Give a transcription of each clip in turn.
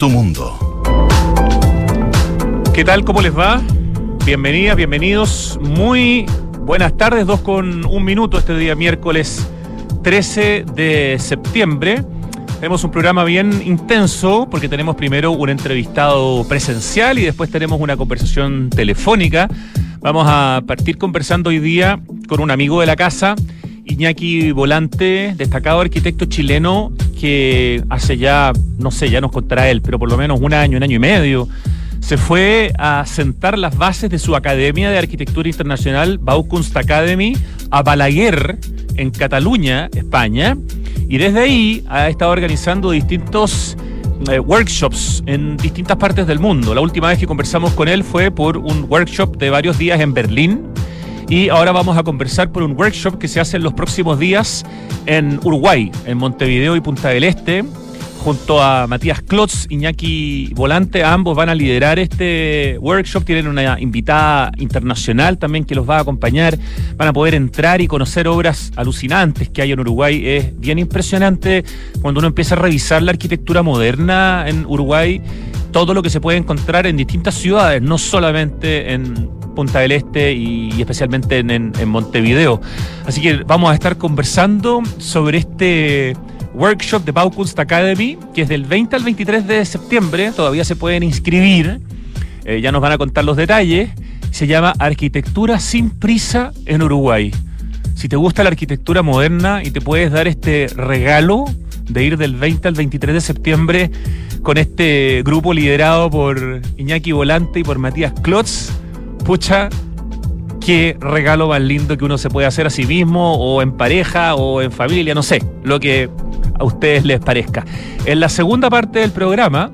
tu mundo. ¿Qué tal? ¿Cómo les va? Bienvenidas, bienvenidos. Muy buenas tardes, dos con un minuto este día miércoles 13 de septiembre. Tenemos un programa bien intenso porque tenemos primero un entrevistado presencial y después tenemos una conversación telefónica. Vamos a partir conversando hoy día con un amigo de la casa, Iñaki Volante, destacado arquitecto chileno que hace ya, no sé, ya nos contará él, pero por lo menos un año, un año y medio, se fue a sentar las bases de su Academia de Arquitectura Internacional, Baukunst Academy, a Balaguer, en Cataluña, España, y desde ahí ha estado organizando distintos eh, workshops en distintas partes del mundo. La última vez que conversamos con él fue por un workshop de varios días en Berlín. Y ahora vamos a conversar por un workshop que se hace en los próximos días en Uruguay, en Montevideo y Punta del Este, junto a Matías Klotz, Iñaki Volante, ambos van a liderar este workshop, tienen una invitada internacional también que los va a acompañar, van a poder entrar y conocer obras alucinantes que hay en Uruguay, es bien impresionante cuando uno empieza a revisar la arquitectura moderna en Uruguay, todo lo que se puede encontrar en distintas ciudades, no solamente en Punta del Este y, especialmente en, Montevideo. Así que vamos a estar conversando sobre este workshop de Baukunst Academy, que es del 20 al 23 de septiembre, todavía se pueden inscribir, eh, ya nos van a contar los detalles, se llama Arquitectura sin prisa en Uruguay. Si te gusta la arquitectura moderna y te puedes dar este regalo de ir del 20 al 23 de septiembre con este grupo liderado por Iñaki Volante y por Matías Klotz, pucha, qué regalo más lindo que uno se puede hacer a sí mismo o en pareja o en familia, no sé, lo que a ustedes les parezca. En la segunda parte del programa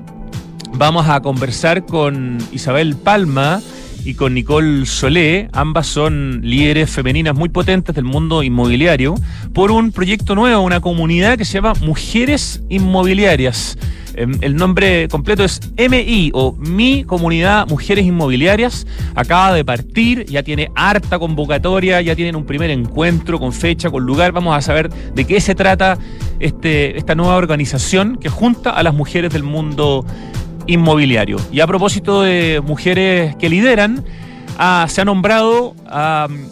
vamos a conversar con Isabel Palma y con Nicole Solé, ambas son líderes femeninas muy potentes del mundo inmobiliario, por un proyecto nuevo, una comunidad que se llama Mujeres Inmobiliarias. Em, el nombre completo es MI o Mi Comunidad Mujeres Inmobiliarias. Acaba de partir, ya tiene harta convocatoria, ya tienen un primer encuentro con fecha, con lugar. Vamos a saber de qué se trata este, esta nueva organización que junta a las mujeres del mundo inmobiliario. Y a propósito de mujeres que lideran, ah, se ha nombrado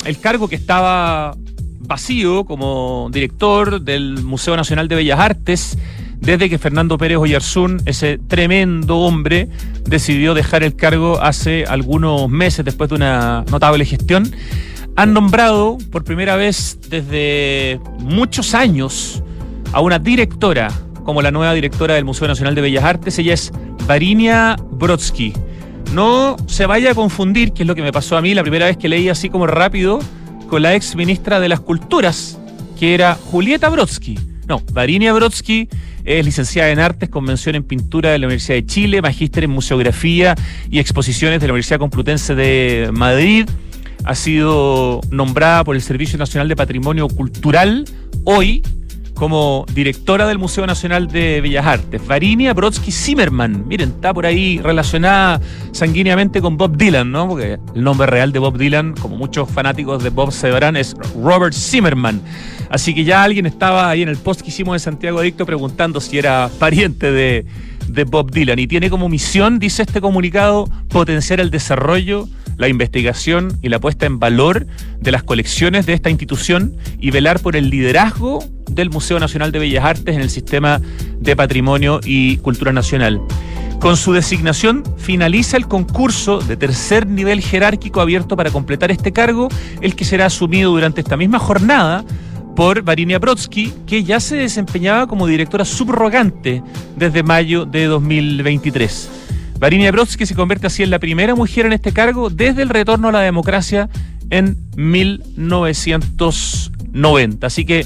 el cargo que estaba vacío como director del Museo Nacional de Bellas Artes desde que Fernando Pérez Oyarzún, ese tremendo hombre, decidió dejar el cargo hace algunos meses después de una notable gestión, han nombrado por primera vez desde muchos años a una directora como la nueva directora del Museo Nacional de Bellas Artes. Ella es Varinia Brodsky. No se vaya a confundir, que es lo que me pasó a mí la primera vez que leí así como rápido, con la ex ministra de las Culturas, que era Julieta Brodsky. No, Varinia Brodsky es licenciada en Artes con mención en Pintura de la Universidad de Chile, magíster en Museografía y Exposiciones de la Universidad Complutense de Madrid. Ha sido nombrada por el Servicio Nacional de Patrimonio Cultural hoy como directora del Museo Nacional de Bellas Artes. Varinia Brodsky Zimmerman, miren, está por ahí relacionada sanguíneamente con Bob Dylan, ¿no? Porque el nombre real de Bob Dylan, como muchos fanáticos de Bob sabrán, es Robert Zimmerman. Así que ya alguien estaba ahí en el post que hicimos de Santiago Adicto preguntando si era pariente de, de Bob Dylan. Y tiene como misión, dice este comunicado, potenciar el desarrollo la investigación y la puesta en valor de las colecciones de esta institución y velar por el liderazgo del Museo Nacional de Bellas Artes en el sistema de patrimonio y cultura nacional. Con su designación finaliza el concurso de tercer nivel jerárquico abierto para completar este cargo, el que será asumido durante esta misma jornada por Varinia Brodsky, que ya se desempeñaba como directora subrogante desde mayo de 2023. Varinia Brodsky se convierte así en la primera mujer en este cargo desde el retorno a la democracia en 1990. Así que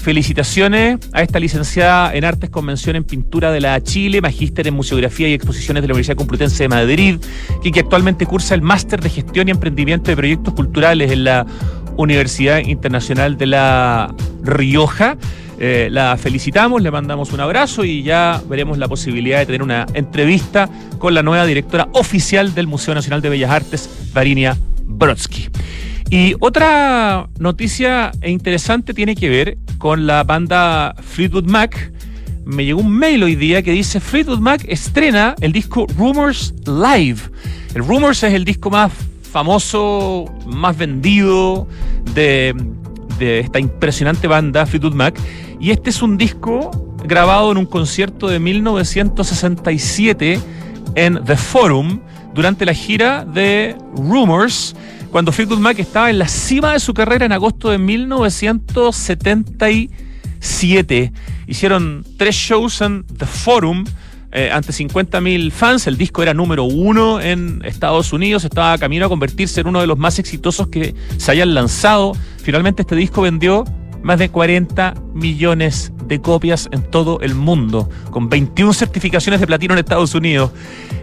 felicitaciones a esta licenciada en Artes Convención en Pintura de la Chile, magíster en Museografía y Exposiciones de la Universidad Complutense de Madrid, que, que actualmente cursa el Máster de Gestión y Emprendimiento de Proyectos Culturales en la Universidad Internacional de La Rioja. Eh, la felicitamos, le mandamos un abrazo y ya veremos la posibilidad de tener una entrevista con la nueva directora oficial del Museo Nacional de Bellas Artes, Varinia Brodsky. Y otra noticia interesante tiene que ver con la banda Fleetwood Mac, me llegó un mail hoy día que dice Fleetwood Mac estrena el disco Rumors Live. El Rumors es el disco más famoso, más vendido de, de esta impresionante banda Fleetwood Mac. Y este es un disco grabado en un concierto de 1967 en The Forum durante la gira de Rumors cuando Fleetwood Mac estaba en la cima de su carrera en agosto de 1977. Hicieron tres shows en The Forum eh, ante 50.000 fans. El disco era número uno en Estados Unidos, estaba camino a convertirse en uno de los más exitosos que se hayan lanzado. Finalmente este disco vendió más de 40 millones de copias en todo el mundo, con 21 certificaciones de platino en Estados Unidos,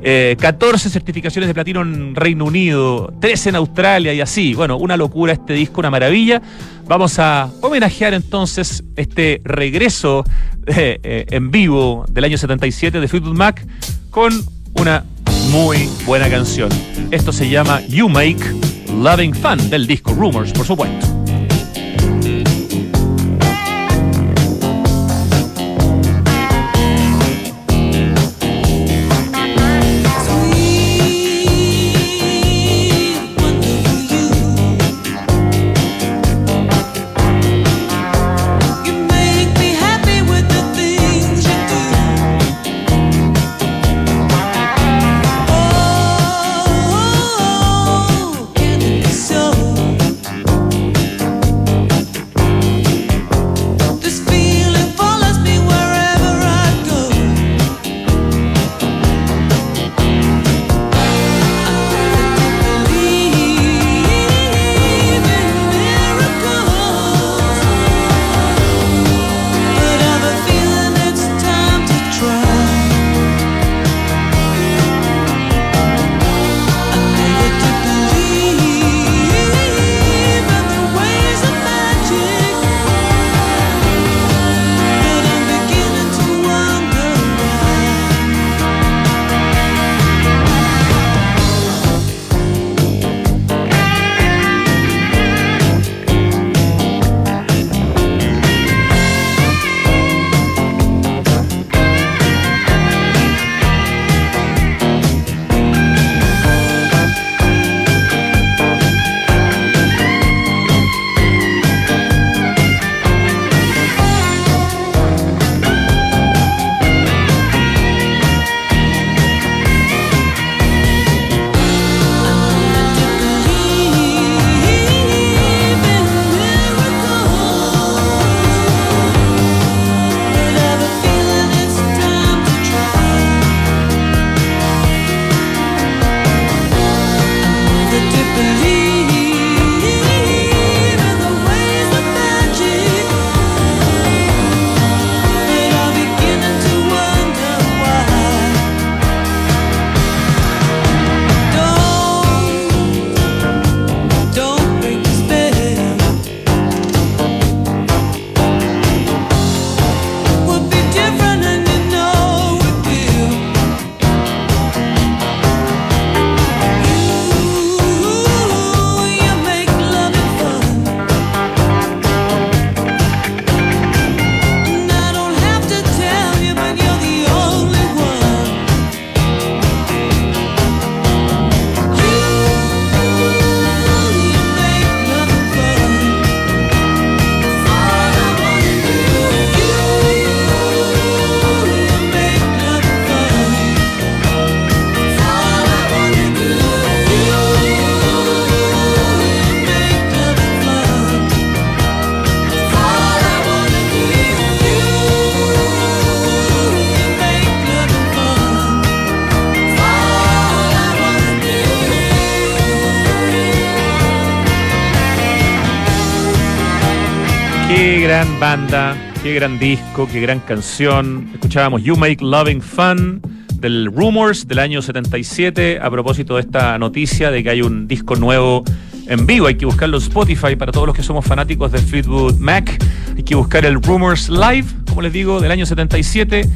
14 eh, certificaciones de platino en Reino Unido, 13 en Australia y así. Bueno, una locura este disco, una maravilla. Vamos a homenajear entonces este regreso eh, eh, en vivo del año 77 de Fleetwood Mac con una muy buena canción. Esto se llama You Make Loving Fun del disco Rumors, por supuesto. Gran banda, qué gran disco, qué gran canción. Escuchábamos You Make Loving Fun del Rumors del año 77 a propósito de esta noticia de que hay un disco nuevo en vivo. Hay que buscarlo en Spotify para todos los que somos fanáticos de Fleetwood Mac. Hay que buscar el Rumors Live, como les digo, del año 77.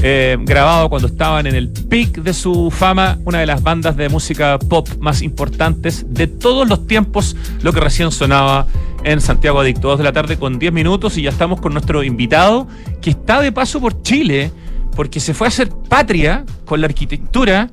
eh, grabado cuando estaban en el peak de su fama, una de las bandas de música pop más importantes de todos los tiempos, lo que recién sonaba en Santiago Adicto. Dos de la tarde con 10 minutos y ya estamos con nuestro invitado que está de paso por Chile porque se fue a hacer patria con la arquitectura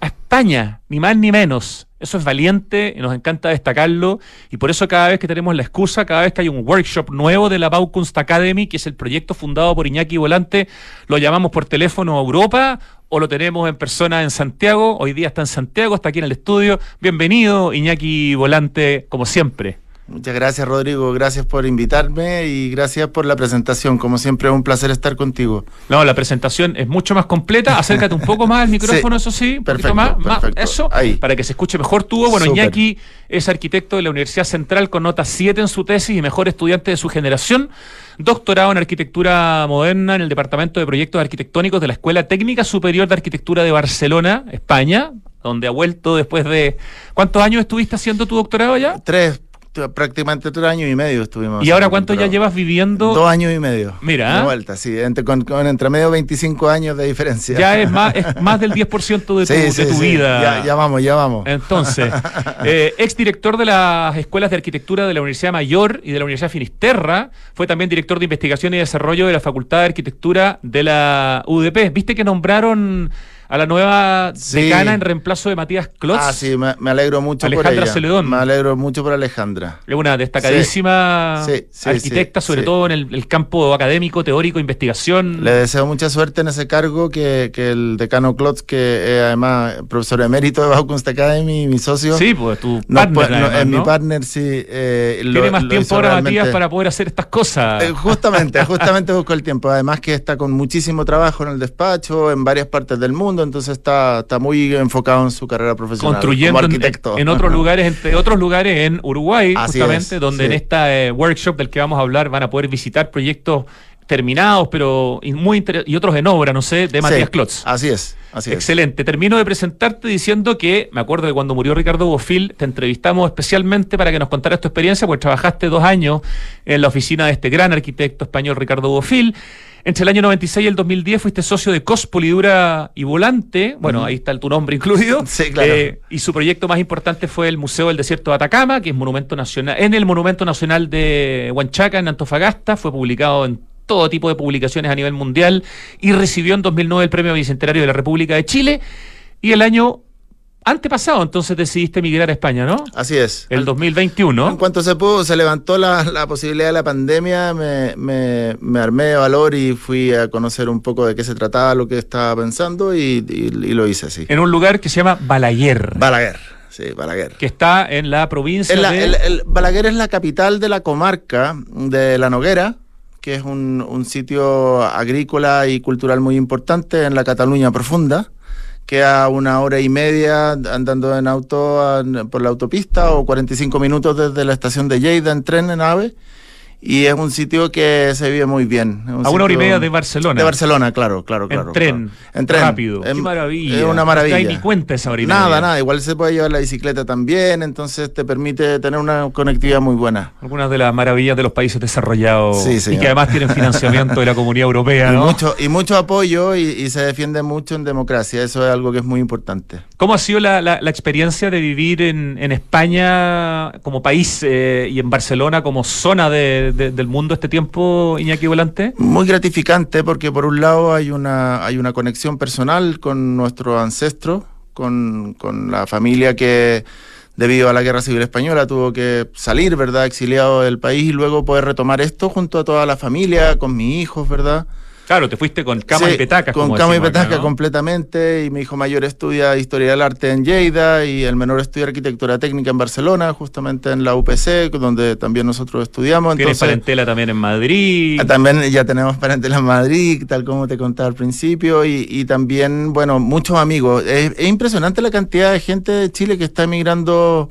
a España, ni más ni menos. Eso es valiente y nos encanta destacarlo. Y por eso cada vez que tenemos la excusa, cada vez que hay un workshop nuevo de la Baukunst Academy, que es el proyecto fundado por Iñaki Volante, lo llamamos por teléfono a Europa o lo tenemos en persona en Santiago. Hoy día está en Santiago, está aquí en el estudio. Bienvenido, Iñaki Volante, como siempre. Muchas gracias Rodrigo, gracias por invitarme y gracias por la presentación. Como siempre es un placer estar contigo. No, la presentación es mucho más completa. Acércate un poco más al micrófono, eso sí, un perfecto, más, perfecto. eso, Ahí. para que se escuche mejor tú. Bueno. Iñaki es arquitecto de la Universidad Central con nota 7 en su tesis y mejor estudiante de su generación. Doctorado en arquitectura moderna en el Departamento de Proyectos Arquitectónicos de la Escuela Técnica Superior de Arquitectura de Barcelona, España, donde ha vuelto después de... ¿Cuántos años estuviste haciendo tu doctorado ya? Tres, prácticamente tres años y medio estuvimos. ¿Y ahora cuánto ya llevas viviendo? Dos años y medio. Mira. De vuelta, sí. Entre, con, con entre medio 25 años de diferencia. Ya es más, es más del 10% de tu, Sí, de sí, tu sí. vida. Ya, ya vamos, ya vamos. Entonces, eh, exdirector de las escuelas de arquitectura de la Universidad Mayor y de la Universidad Finisterra, fue también director de investigación y desarrollo de la Facultad de Arquitectura de la UDP. ¿Viste que nombraron a la nueva Sí. decana en reemplazo de Matías Klotz? Ah, sí, me, me alegro mucho Alejandra por ella. Celedón. Me alegro mucho por Alejandra. Es una destacadísima Sí, sí, sí, arquitecta, sobre todo en el, el campo académico, teórico, investigación. Le deseo mucha suerte en ese cargo que, que el decano Klotz, que es además profesor emérito de Baukunst Academy y mi socio. Sí, pues tu no, partner, no, además, es mi partner, sí. eh, lo- Tiene más lo tiempo ahora, realmente- Matías, para poder hacer estas cosas. Eh, justamente, justamente busco el tiempo. Además que está con muchísimo trabajo en el despacho, en varias partes del mundo, entonces está, está muy enfocado en su carrera profesional construyendo como en, arquitecto. en otros lugares, entre otros lugares en Uruguay, Así justamente, es, donde sí. en esta eh, workshop del que vamos a hablar van a poder visitar proyectos terminados, pero muy y otros en obra, no sé, de Matías Sí, Klotz. Así es, así es. Excelente. Termino de presentarte diciendo que me acuerdo de cuando murió Ricardo Bofil, te entrevistamos especialmente para que nos contaras tu experiencia, porque trabajaste dos años en la oficina de este gran arquitecto español Ricardo Bofil. Entre el año 96 y el 2010 fuiste socio de COS Polidura y Volante, bueno, ahí está tu nombre incluido. Sí, claro. Eh, y su proyecto más importante fue el Museo del Desierto de Atacama, que es monumento nacional, en el Monumento Nacional de Huanchaca, en Antofagasta, fue publicado en todo tipo de publicaciones a nivel mundial y recibió en 2009 el Premio Bicentenario de la República de Chile. Y el año antepasado, entonces decidiste emigrar a España, ¿no? Así es. El En 2021. cuanto se pudo, se levantó la, la posibilidad de la pandemia, me, me- me armé de valor y fui a conocer un poco de qué se trataba, lo que estaba pensando y, y- y lo hice así. En un lugar que se llama Balaguer, Balaguer, sí, Balaguer. que está en la provincia Es la- de... el- el- Balaguer es la capital de la comarca de La Noguera, que es un, un sitio agrícola y cultural muy importante en la Cataluña profunda. Queda una hora y media andando en auto a- por la autopista o 45 minutos desde la estación de Lleida en tren en AVE. Y es un sitio que se vive muy bien. Un a una hora y media de Barcelona. De Barcelona, claro, claro, claro. en tren, claro. En tren. rápido. Qué Es- maravilla. Es una No maravilla. te das ni cuenta esa hora y Nada, media. nada. Igual se puede llevar la bicicleta también, entonces te permite tener una conectividad muy buena. Algunas de las maravillas de los países desarrollados Sí, y que además tienen financiamiento de la comunidad europea, Y ¿no? mucho, y mucho apoyo y, y se defiende mucho en democracia. Eso es algo que es muy importante. ¿Cómo ha sido la, la- experiencia de vivir en, en España como país eh, y en Barcelona como zona de- de- del mundo este tiempo, Iñaki Volante? Muy gratificante porque por un lado hay una, hay una conexión personal con nuestros ancestros, con, con la familia que debido a la guerra civil española tuvo que salir, ¿verdad? Exiliado del país y luego poder retomar esto junto a toda la familia, con mis hijos, ¿verdad? Claro, te fuiste con camas Sí, y petacas. Con como cama y acá, ¿no? completamente. Y mi hijo mayor estudia Historia del Arte en Lleida y el menor estudia Arquitectura Técnica en Barcelona, justamente en la UPC, donde también nosotros estudiamos. Tienes Entonces, parentela también en Madrid. ah, también ya tenemos parentela en Madrid, tal como te contaba al principio, y, y también, bueno, muchos amigos. Es, es impresionante la cantidad de gente de Chile que está emigrando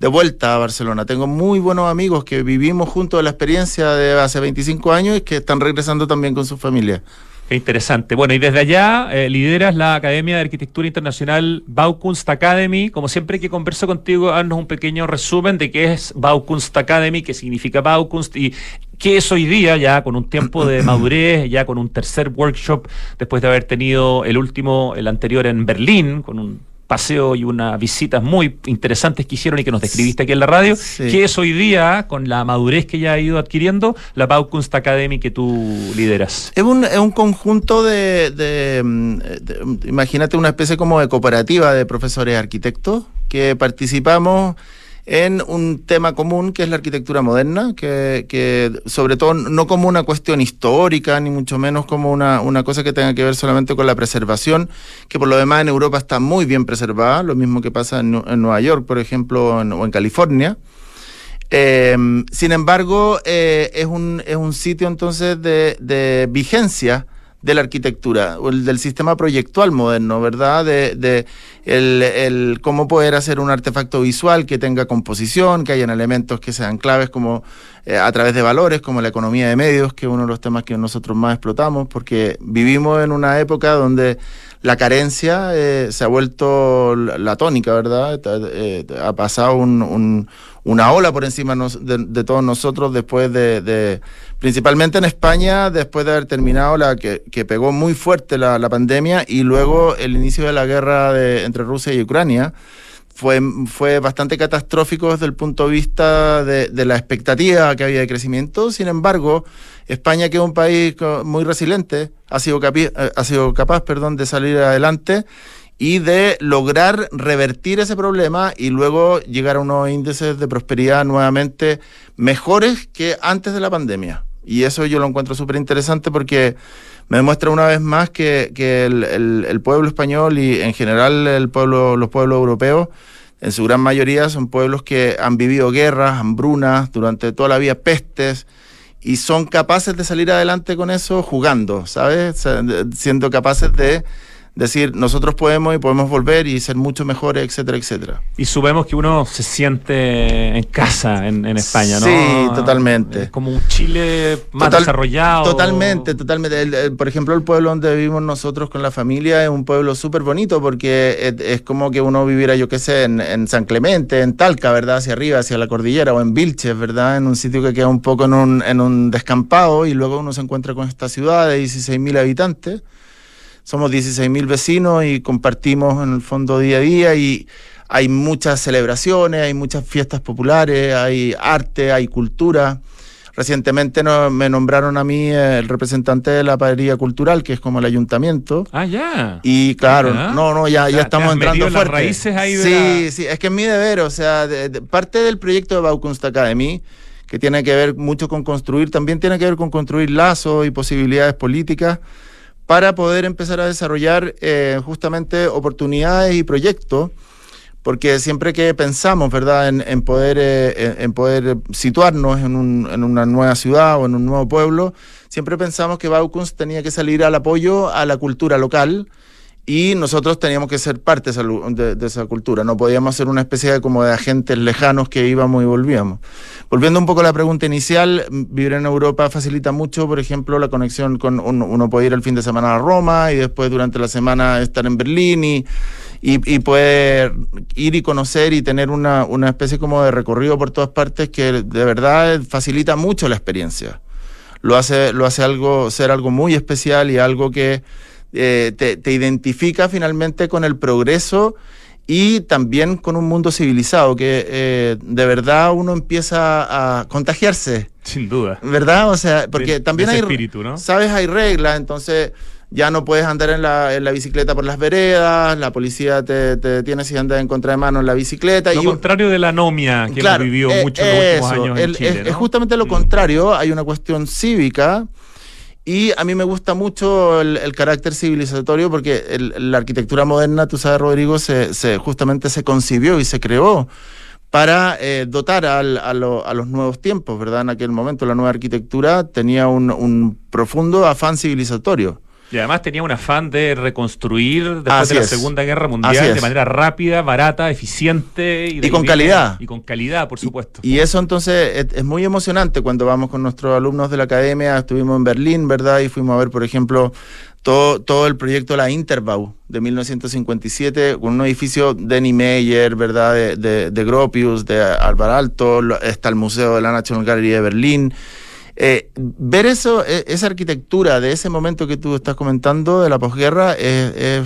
de vuelta a Barcelona. Tengo muy buenos amigos que vivimos juntos la experiencia de hace 25 años y que están regresando también con su familia. Qué interesante. Bueno, y desde allá eh, lideras la Academia de Arquitectura Internacional Baukunst Academy. Como siempre que converso contigo, haznos un pequeño resumen de qué es Baukunst Academy, qué significa Baukunst y qué es hoy día, ya con un tiempo de madurez, ya con un tercer workshop, después de haber tenido el último, el anterior en Berlín, con un paseo y unas visitas muy interesantes que hicieron y que nos describiste aquí en la radio, que es hoy día, con la madurez que ya ha ido adquiriendo, la Baukunst Academy que tú lideras. Es un, es un conjunto de, imagínate una especie como de cooperativa de profesores arquitectos que participamos en un tema común que es la arquitectura moderna, que, sobre todo no como una cuestión histórica, ni mucho menos como una, cosa que tenga que ver solamente con la preservación, que por lo demás en Europa está muy bien preservada, lo mismo que pasa en, Nueva York, por ejemplo, o en California. Em, sin embargo, eh, es, un, es un sitio entonces de, de vigencia de la arquitectura, o el, del sistema proyectual moderno, ¿verdad? De, de el, el, cómo poder hacer un artefacto visual que tenga composición, que hayan elementos que sean claves como eh, a través de valores, como la economía de medios, que es uno de los temas que nosotros más explotamos, porque vivimos en una época donde la carencia eh, se ha vuelto la, tónica, ¿verdad? Eh, ha pasado un, una ola por encima de, todos nosotros después de, principalmente en España, después de haber terminado la que, pegó muy fuerte la, pandemia y luego el inicio de la guerra entre Rusia y Ucrania. Fue, fue bastante catastrófico desde el punto de vista de, de la expectativa que había de crecimiento. Sin embargo, España, que es un país muy resiliente, ha sido, eh, ha sido capaz perdón, de salir adelante y de lograr revertir ese problema y luego llegar a unos índices de prosperidad nuevamente mejores que antes de la pandemia. Y eso yo lo encuentro súper interesante porque me demuestra una vez más que, el, pueblo español y en general el pueblo, los pueblos europeos, en su gran mayoría son pueblos que han vivido guerras, hambrunas, durante toda la vida pestes, y son capaces de salir adelante con eso jugando, ¿sabes? Siendo capaces de decir, nosotros podemos y podemos volver y ser mucho mejores, etcétera, etcétera. Y subemos que uno se siente en casa en, España, ¿no? Sí, totalmente. como un Chile más desarrollado. Totalmente, totalmente. por ejemplo, el pueblo donde vivimos nosotros con la familia es un pueblo súper bonito porque es, como que uno viviera, yo qué sé, en, San Clemente, en Talca, ¿verdad? Hacia arriba, hacia la cordillera, o en Vilches, ¿verdad? En un sitio que queda un poco en un, en un descampado y luego uno se encuentra con esta ciudad de 16.000 habitantes somos 16.000 vecinos y compartimos en el fondo día a día y hay muchas celebraciones, hay muchas fiestas populares, hay arte, hay cultura. Recientemente me nombraron a mí el representante de la padería cultural, que es como el ayuntamiento. Ah, ya. Y claro, no, no, ya, ya estamos entrando fuerte. raíces ahí sí, sí, es que es mi deber, o sea, parte del proyecto de Baukunst Academy, que tiene que ver mucho con construir, también tiene que ver con construir lazos y posibilidades políticas para poder empezar a desarrollar eh, justamente oportunidades y proyectos, porque siempre que pensamos, ¿verdad?, en, poder, eh, en poder situarnos en, una nueva ciudad o en un nuevo pueblo, siempre pensamos que Baukunst tenía que salir al apoyo a la cultura local, y nosotros teníamos que ser parte de, esa cultura, no podíamos ser una especie de, como de agentes lejanos que íbamos y volvíamos. Volviendo un poco a la pregunta inicial, vivir en Europa facilita mucho, por ejemplo, la conexión con uno, puede ir el fin de semana a Roma y después durante la semana estar en Berlín y, y, poder ir y conocer y tener una, una especie como de recorrido por todas partes que de verdad facilita mucho la experiencia. Lo hace, lo hace algo, ser algo muy especial y algo que eh, te, identifica finalmente con el progreso y también con un mundo civilizado, que eh, de verdad uno empieza a contagiarse. Sin duda. ¿Verdad? O sea, porque también hay... Espíritu, ¿no? Sabes, hay reglas, entonces ya no puedes andar en la, en la bicicleta por las veredas, la policía te, te tiene si andas en contra de mano en la bicicleta. Lo contrario de la anomia que hemos vivido eh, mucho en los últimos años en Chile, Es justamente lo contrario, hay una cuestión cívica y a mí me gusta mucho el, carácter civilizatorio porque la arquitectura moderna, tú sabes, Rodrigo, se, justamente se concibió y se creó para eh, dotar a, los nuevos tiempos, ¿verdad? En aquel momento la nueva arquitectura tenía un, profundo afán civilizatorio. Y además tenía un afán de reconstruir después de la Segunda Guerra Mundial de manera rápida, barata, eficiente y, con calidad. Y con calidad, por supuesto. Y, eso entonces es, muy emocionante cuando vamos con nuestros alumnos de la academia. Estuvimos en Berlín, ¿verdad? Y fuimos a ver, por ejemplo, todo, todo el proyecto La Interbau de 1957, con un edificio de Niemeyer, ¿verdad? De, de, Gropius, de Alvar Alto, está el Museo de la National Gallery de Berlín. Eh, ver eso, e, esa arquitectura de ese momento que tú estás comentando de la posguerra es,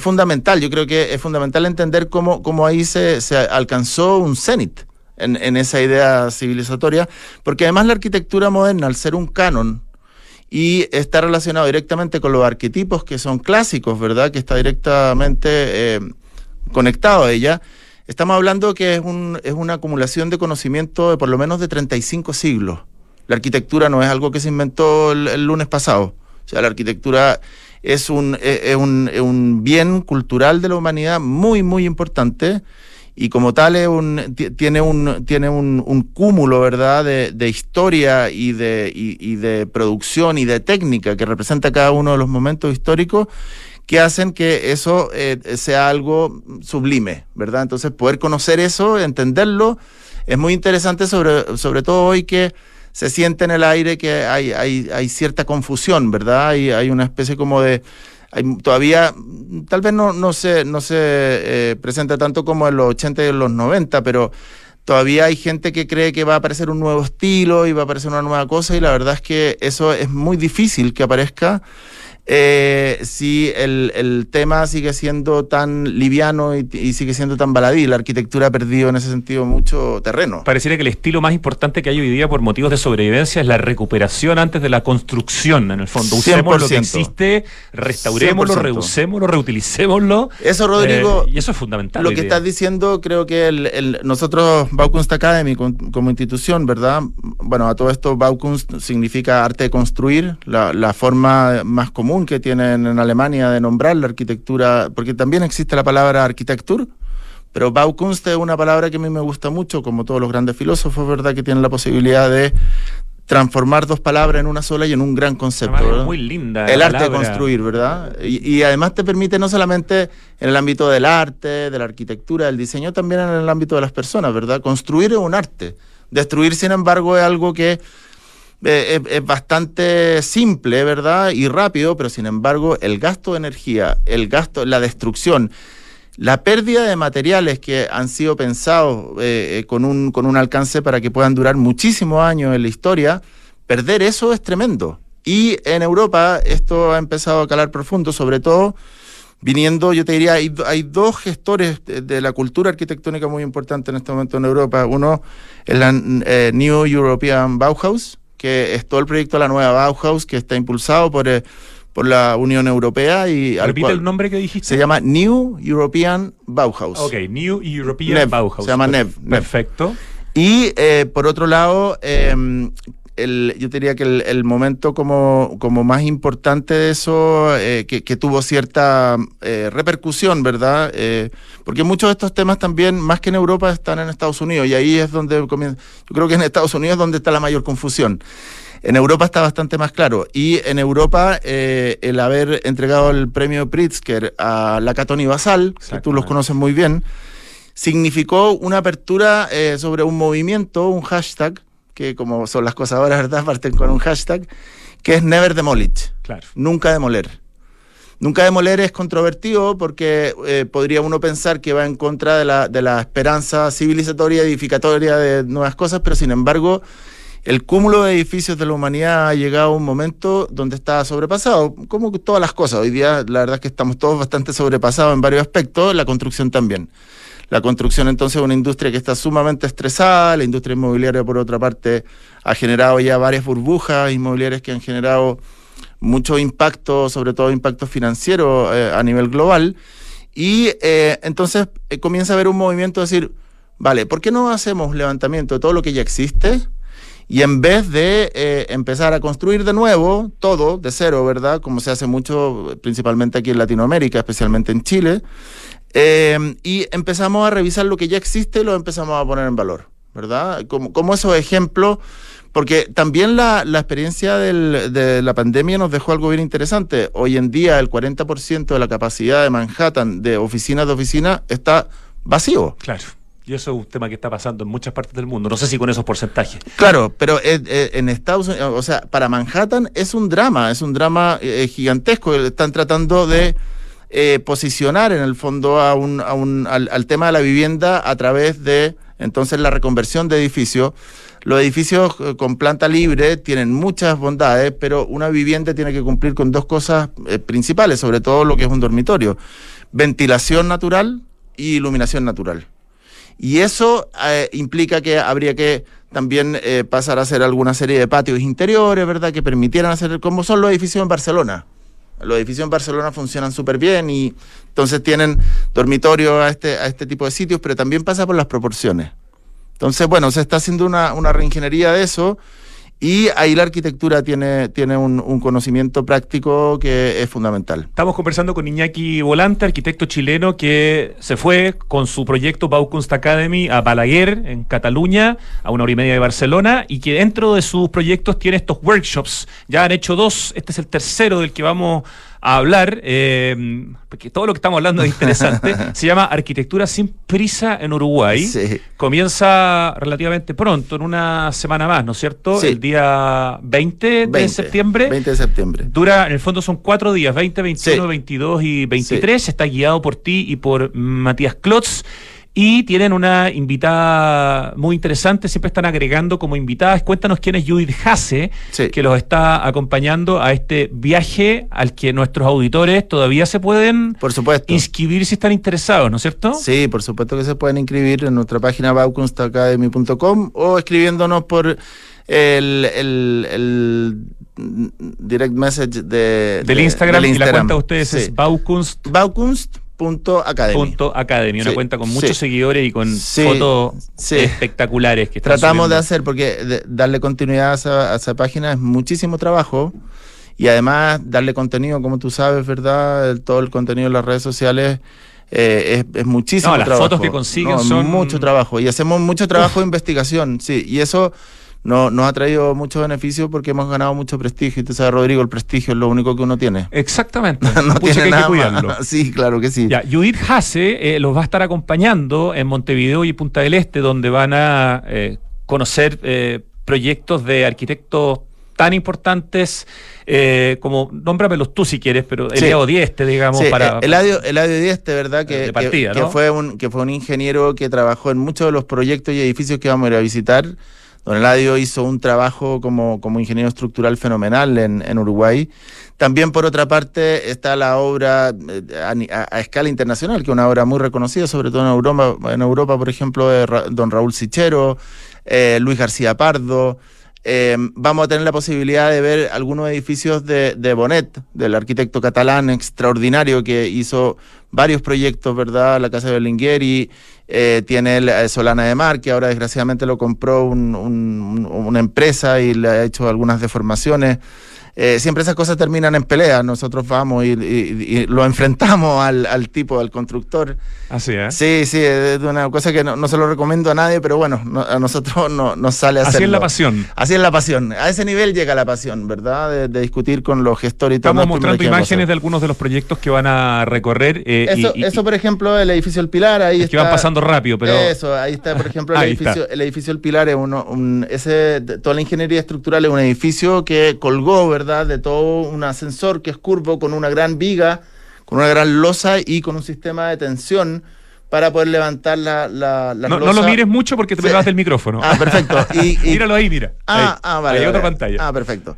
fundamental. Yo creo que es fundamental entender cómo, ahí se, alcanzó un cenit en, en, esa idea civilizatoria, porque además la arquitectura moderna, al ser un canon y está relacionado directamente con los arquetipos que son clásicos, ¿verdad? Que está directamente eh, conectado a ella. Estamos hablando que es, un, es una acumulación de conocimiento de por lo menos de 35 siglos. La arquitectura no es algo que se inventó el, lunes pasado. O sea, la arquitectura es un, es un, es un bien cultural de la humanidad muy, muy importante y como tal es un, tiene un, tiene un, un cúmulo, ¿verdad?, de, de historia y de, y, de producción y de técnica que representa cada uno de los momentos históricos que hacen que eso eh, sea algo sublime, ¿verdad? Entonces, poder conocer eso, entenderlo, es muy interesante, sobre, sobre todo hoy que se siente en el aire que hay, hay, hay cierta confusión, ¿verdad? Hay, hay una especie como de... Hay todavía, tal vez no, no se, no se eh, presenta tanto como en los 80 y en los 90, pero todavía hay gente que cree que va a aparecer un nuevo estilo y va a aparecer una nueva cosa y la verdad es que eso es muy difícil que aparezca eh, si el, tema sigue siendo tan liviano y, sigue siendo tan baladí. La arquitectura ha perdido en ese sentido mucho terreno. Pareciera que el estilo más importante que hay hoy día por motivos de sobrevivencia es la recuperación antes de la construcción, en el fondo. Usemos lo que existe, restaurémoslo, reusémoslo, reutilicémoslo. Eso, Rodrigo. Eh, y eso es fundamental. Lo que estás diciendo, creo que el, nosotros, Baukunst Academy, como institución, ¿verdad? Bueno, a todo esto, Baukunst significa arte de construir, la, la forma más común que tienen en Alemania de nombrar la arquitectura, porque también existe la palabra arquitectura, pero Baukunst es una palabra que a mí me gusta mucho, como todos los grandes filósofos, ¿verdad? Que tienen la posibilidad de transformar dos palabras en una sola y en un gran concepto. Muy linda. El arte de construir, ¿verdad? Y, y, además te permite no solamente en el ámbito del arte, de la arquitectura, del diseño, también en el ámbito de las personas, ¿verdad? Construir es un arte. Destruir, sin embargo, es algo que eh, es, bastante simple, ¿verdad? Y rápido, pero sin embargo el gasto de energía, el gasto, la destrucción, la pérdida de materiales que han sido pensados eh, eh, con, un, con un alcance para que puedan durar muchísimos años en la historia, perder eso es tremendo. Y en Europa esto ha empezado a calar profundo, sobre todo viniendo, yo te diría, hay, hay dos gestores de, la cultura arquitectónica muy importantes en este momento en Europa. Uno es la New European Bauhaus, que es todo el proyecto de la nueva Bauhaus, que está impulsado por, eh, por la Unión Europea. y Repite el nombre que dijiste. Se llama New European Bauhaus. Ok, New European Bauhaus. Se llama NEV. Perfecto. Y eh, por otro lado, em, yo diría que el, momento como, como, más importante de eso, eh, que, tuvo cierta eh, repercusión, ¿verdad? Eh, porque muchos de estos temas también, más que en Europa, están en Estados Unidos y ahí es donde comienza. Yo creo que en Estados Unidos es donde está la mayor confusión. En Europa está bastante más claro. Y en Europa, el haber entregado el premio Pritzker a la Catoni Basal, que tú los conoces muy bien, significó una apertura sobre un movimiento, un hashtag, que como son las cosas ahora, ¿verdad? Parten con un hashtag, que es Never Demolish. Claro. Nunca demoler. Nunca demoler es controvertido porque eh, podría uno pensar que va en contra de la, de la esperanza civilizatoria, edificatoria de nuevas cosas, pero sin embargo, el cúmulo de edificios de la humanidad ha llegado a un momento donde está sobrepasado, como todas las cosas. Hoy día, la verdad es que estamos todos bastante sobrepasados en varios aspectos, la construcción también. La construcción entonces es una industria que está sumamente estresada, la industria inmobiliaria por otra parte ha generado ya varias burbujas inmobiliarias que han generado mucho impacto, sobre todo impacto financiero eh, a nivel global. Y eh, entonces eh, comienza a haber un movimiento de decir, vale, ¿por qué no hacemos levantamiento de todo lo que ya existe? Y en vez de empezar a construir de nuevo todo de cero, ¿verdad? Como se hace mucho, principalmente aquí en Latinoamérica, especialmente en Chile, Em, y empezamos a revisar lo que ya existe y lo empezamos a poner en valor, ¿verdad? Como, como esos ejemplos, Porque también la, experiencia de la pandemia nos dejó algo bien interesante. Hoy en día el 40% de la capacidad de Manhattan de oficinas de oficina está vacío. Claro. Y eso es un tema que está pasando en muchas partes del mundo. No sé si con esos porcentajes. Claro, pero en Estados Unidos, o sea, para Manhattan es un drama, es un drama eh, gigantesco. Están tratando de eh, posicionar en el fondo a un, a un, al, tema de la vivienda a través de entonces la reconversión de edificios. Los edificios eh, con planta libre tienen muchas bondades, pero una vivienda tiene que cumplir con dos cosas principales, sobre todo lo que es un dormitorio. Ventilación natural y iluminación natural. Y eso eh, implica que habría que también eh, pasar a hacer alguna serie de patios interiores, ¿verdad? Que permitieran hacer, como son los edificios en Barcelona. Los edificios en Barcelona funcionan súper bien y entonces tienen dormitorios a este, a este tipo de sitios, pero también pasa por las proporciones. Entonces, bueno, se está haciendo una, una reingeniería de eso y ahí la arquitectura tiene, tiene un, conocimiento práctico que es fundamental. Estamos conversando con Iñaki Volante, arquitecto chileno que se fue con su proyecto Baukunst Academy a Balaguer, en Cataluña, a una hora y media de Barcelona, y que dentro de sus proyectos tiene estos workshops. Ya han hecho dos, este es el tercero del que vamos a hablar, eh, porque todo lo que estamos hablando es interesante, se llama Arquitectura sin prisa en Uruguay. Comienza relativamente pronto, en una semana más, ¿no es cierto? El día 20, de septiembre. 20 de septiembre. Dura, en el fondo son cuatro días, 20, 21, 22 y 23. Está guiado por ti y por Matías Klotz. Y tienen una invitada muy interesante, siempre están agregando como invitadas. Cuéntanos quién es Judith Hase, que los está acompañando a este viaje al que nuestros auditores todavía se pueden por supuesto. inscribir si están interesados, ¿no es cierto? Sí, por supuesto que se pueden inscribir en nuestra página baukunstacademy.com o escribiéndonos por el, el, direct message de, del, Instagram, Y la cuenta de ustedes es Baukunst. Baukunst Punto Academy. Punto Academy, una cuenta con muchos seguidores y con fotos espectaculares que Tratamos de hacer, porque darle continuidad a esa, página es muchísimo trabajo y además darle contenido, como tú sabes, ¿verdad? todo el contenido en las redes sociales. Eh, es, muchísimo no, las fotos que consiguen son mucho trabajo y hacemos mucho trabajo de investigación, sí, y eso no, nos ha traído mucho beneficio porque hemos ganado mucho prestigio. Y tú sabes, Rodrigo, el prestigio es lo único que uno tiene. Exactamente. no tiene nada que cuidarlo. Sí, claro que sí. Ya, Judith Hase eh, los va a estar acompañando en Montevideo y Punta del Este, donde van a eh, conocer eh, proyectos de arquitectos tan importantes como, nómbramelos tú si quieres, pero Eladio Dieste, digamos, para... Eladio, Eladio Dieste, ¿verdad? Que, que, fue un, que fue un ingeniero que trabajó en muchos de los proyectos y edificios que vamos a ir a visitar. Don Eladio hizo un trabajo como, como ingeniero estructural fenomenal en, Uruguay. También, por otra parte, está la obra eh, a, escala internacional, que es una obra muy reconocida, sobre todo en Europa, en Europa por ejemplo, de don Raúl Sichero, eh, Luis García Pardo. Eh, vamos a tener la posibilidad de ver algunos edificios de, Bonet, del arquitecto catalán extraordinario que hizo varios proyectos, ¿verdad? La Casa de Berlingueri, eh, tiene la Solana de Mar, que ahora desgraciadamente lo compró una empresa y le ha hecho algunas deformaciones. Eh, siempre esas cosas terminan en pelea. Nosotros vamos y, lo enfrentamos al, tipo, al constructor. Así es. Sí, sí, es una cosa que no, se lo recomiendo a nadie, pero bueno, a nosotros no, nos sale a Así es la pasión. Así es la pasión. A ese nivel llega la pasión, ¿verdad? De, discutir con los gestores y todo. Estamos mostrando imágenes de algunos de los proyectos que van a recorrer. Eh, eso, eso, por ejemplo, el edificio El Pilar, ahí es que van pasando rápido, pero... Eso, ahí está, por ejemplo, el, edificio, el edificio El Pilar es uno, un, ese, toda la ingeniería estructural es un edificio que colgó, ¿verdad? De todo un ascensor que es curvo con una gran viga, con una gran losa y con un sistema de tensión para poder levantar la, la, no, no, lo mires mucho porque te pegas del micrófono. Ah, perfecto. Y, Míralo ahí, mira. Ah, ah vale. Hay otra pantalla. Ah, perfecto.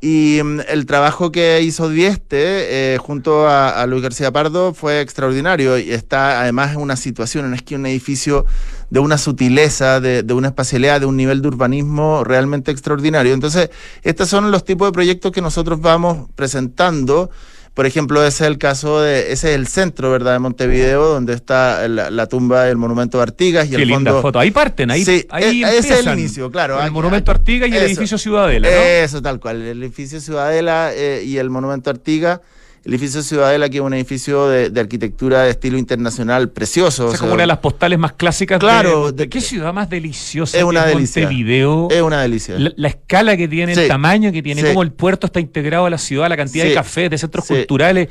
Y mm, el trabajo que hizo Dieste eh, junto a, Luis García Pardo fue extraordinario y está además en una situación, en es que un edificio de una sutileza, de, de, una espacialidad, de un nivel de urbanismo realmente extraordinario. Entonces, estos son los tipos de proyectos que nosotros vamos presentando por ejemplo, ese es el caso de, ese es el centro, ¿verdad?, de Montevideo, donde está la, tumba del monumento de Artigas. Y Qué linda foto. Ahí parten, ahí, sí, ahí e, es el inicio, claro. El monumento Artigas y el edificio Ciudadela, ¿no? Eso, tal cual. El edificio Ciudadela eh, y el monumento Artigas el edificio Ciudadela, que es un edificio de, arquitectura de estilo internacional precioso. es como una de las postales más clásicas claro, de, qué ciudad más deliciosa es una delicia. Montevideo. Es una delicia. La, escala que tiene, el tamaño que tiene, cómo el puerto está integrado a la ciudad, la cantidad de cafés, de centros culturales.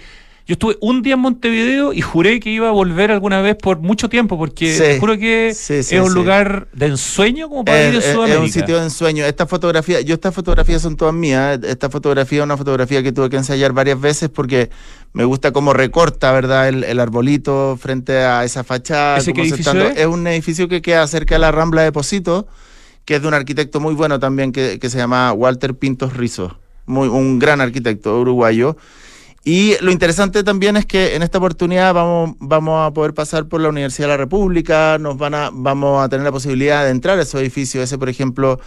Yo estuve un día en Montevideo y juré que iba a volver alguna vez por mucho tiempo, porque juro que es un lugar de ensueño como para ir a Sudamérica. Es un sitio de ensueño. Esta fotografía, yo estas fotografías son todas mías. Esta fotografía es una fotografía que tuve que ensayar varias veces porque me gusta cómo recorta, ¿verdad? El, arbolito frente a esa fachada. ¿Ese qué edificio es? es? un edificio que queda cerca de la Rambla de Posito, que es de un arquitecto muy bueno también que, que se llama Walter Pintos Rizo. Muy, un gran arquitecto uruguayo y lo interesante también es que en esta oportunidad vamos, vamos a poder pasar por la Universidad de la República, nos van a, vamos a tener la posibilidad de entrar a esos edificios. Ese, por ejemplo,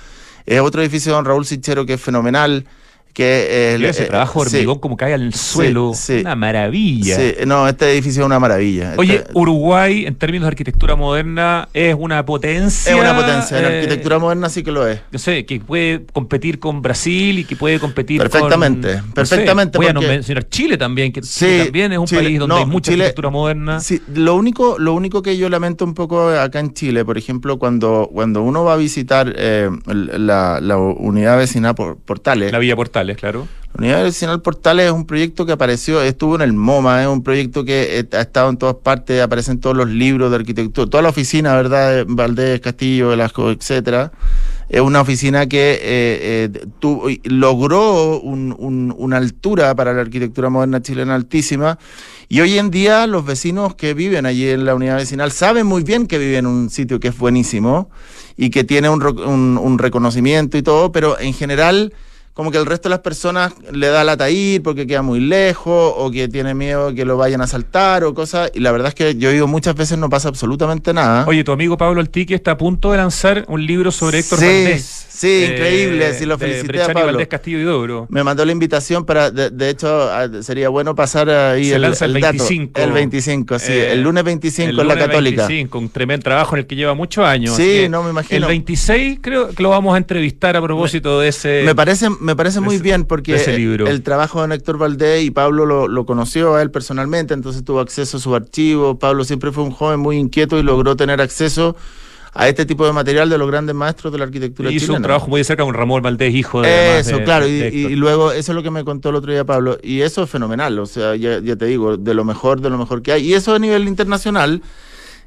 es otro edificio de don Raúl Sichero que es fenomenal que el, ese trabajo hormigón como cae al suelo, una maravilla. no, este edificio es una maravilla. Oye, Uruguay en términos de arquitectura moderna es una potencia. Es una potencia, en eh, arquitectura moderna sí que lo es. No sé, que puede competir con Brasil y que puede competir perfectamente, con, perfectamente. voy a mencionar Chile también, que, también es un país donde hay mucha arquitectura moderna. Sí, lo único, lo único que yo lamento un poco acá en Chile, por ejemplo, cuando, cuando uno va a visitar eh, la, la, unidad vecinal por, Portales. La Villa Portales claro. La Unidad Vecinal Portales es un proyecto que apareció, estuvo en el MoMA, es un proyecto que eh, ha estado en todas partes, aparece en todos los libros de arquitectura, toda la oficina, ¿verdad? De Valdés, Castillo, Velasco, etcétera. Es una oficina que eh, eh logró una altura para la arquitectura moderna chilena altísima. Y hoy en día los vecinos que viven allí en la unidad vecinal saben muy bien que viven en un sitio que es buenísimo y que tiene un reconocimiento y todo, pero en general como que el resto de las personas le da la ir porque queda muy lejos o que tiene miedo que lo vayan a saltar o cosas. Y la verdad es que yo digo muchas veces no pasa absolutamente nada. Oye, tu amigo Pablo Altique está a punto de lanzar un libro sobre Héctor sí, Sí, eh, increíble. Sí, lo felicité a Pablo. Valdés Castillo y Dobro. Me mandó la invitación para, de, hecho, sería bueno pasar ahí Se el, lanza el, 25. el 25, sí. el lunes 25 en la Católica. 25, un tremendo trabajo en el que lleva muchos años. Sí, no me imagino. El 26 creo que lo vamos a entrevistar a propósito de ese. Me parece, me parece muy bien porque el trabajo de Héctor Valdés y Pablo lo, lo, conoció a él personalmente, entonces tuvo acceso a su archivo. Pablo siempre fue un joven muy inquieto y logró tener acceso a este tipo de material de los grandes maestros de la arquitectura Hizo chilena. un trabajo muy de cerca con Ramón Valdés, hijo de... Eso, claro, y, luego eso es lo que me contó el otro día Pablo, y eso es fenomenal, o sea, ya, ya te digo, de lo mejor, de lo mejor que hay. Y eso a nivel internacional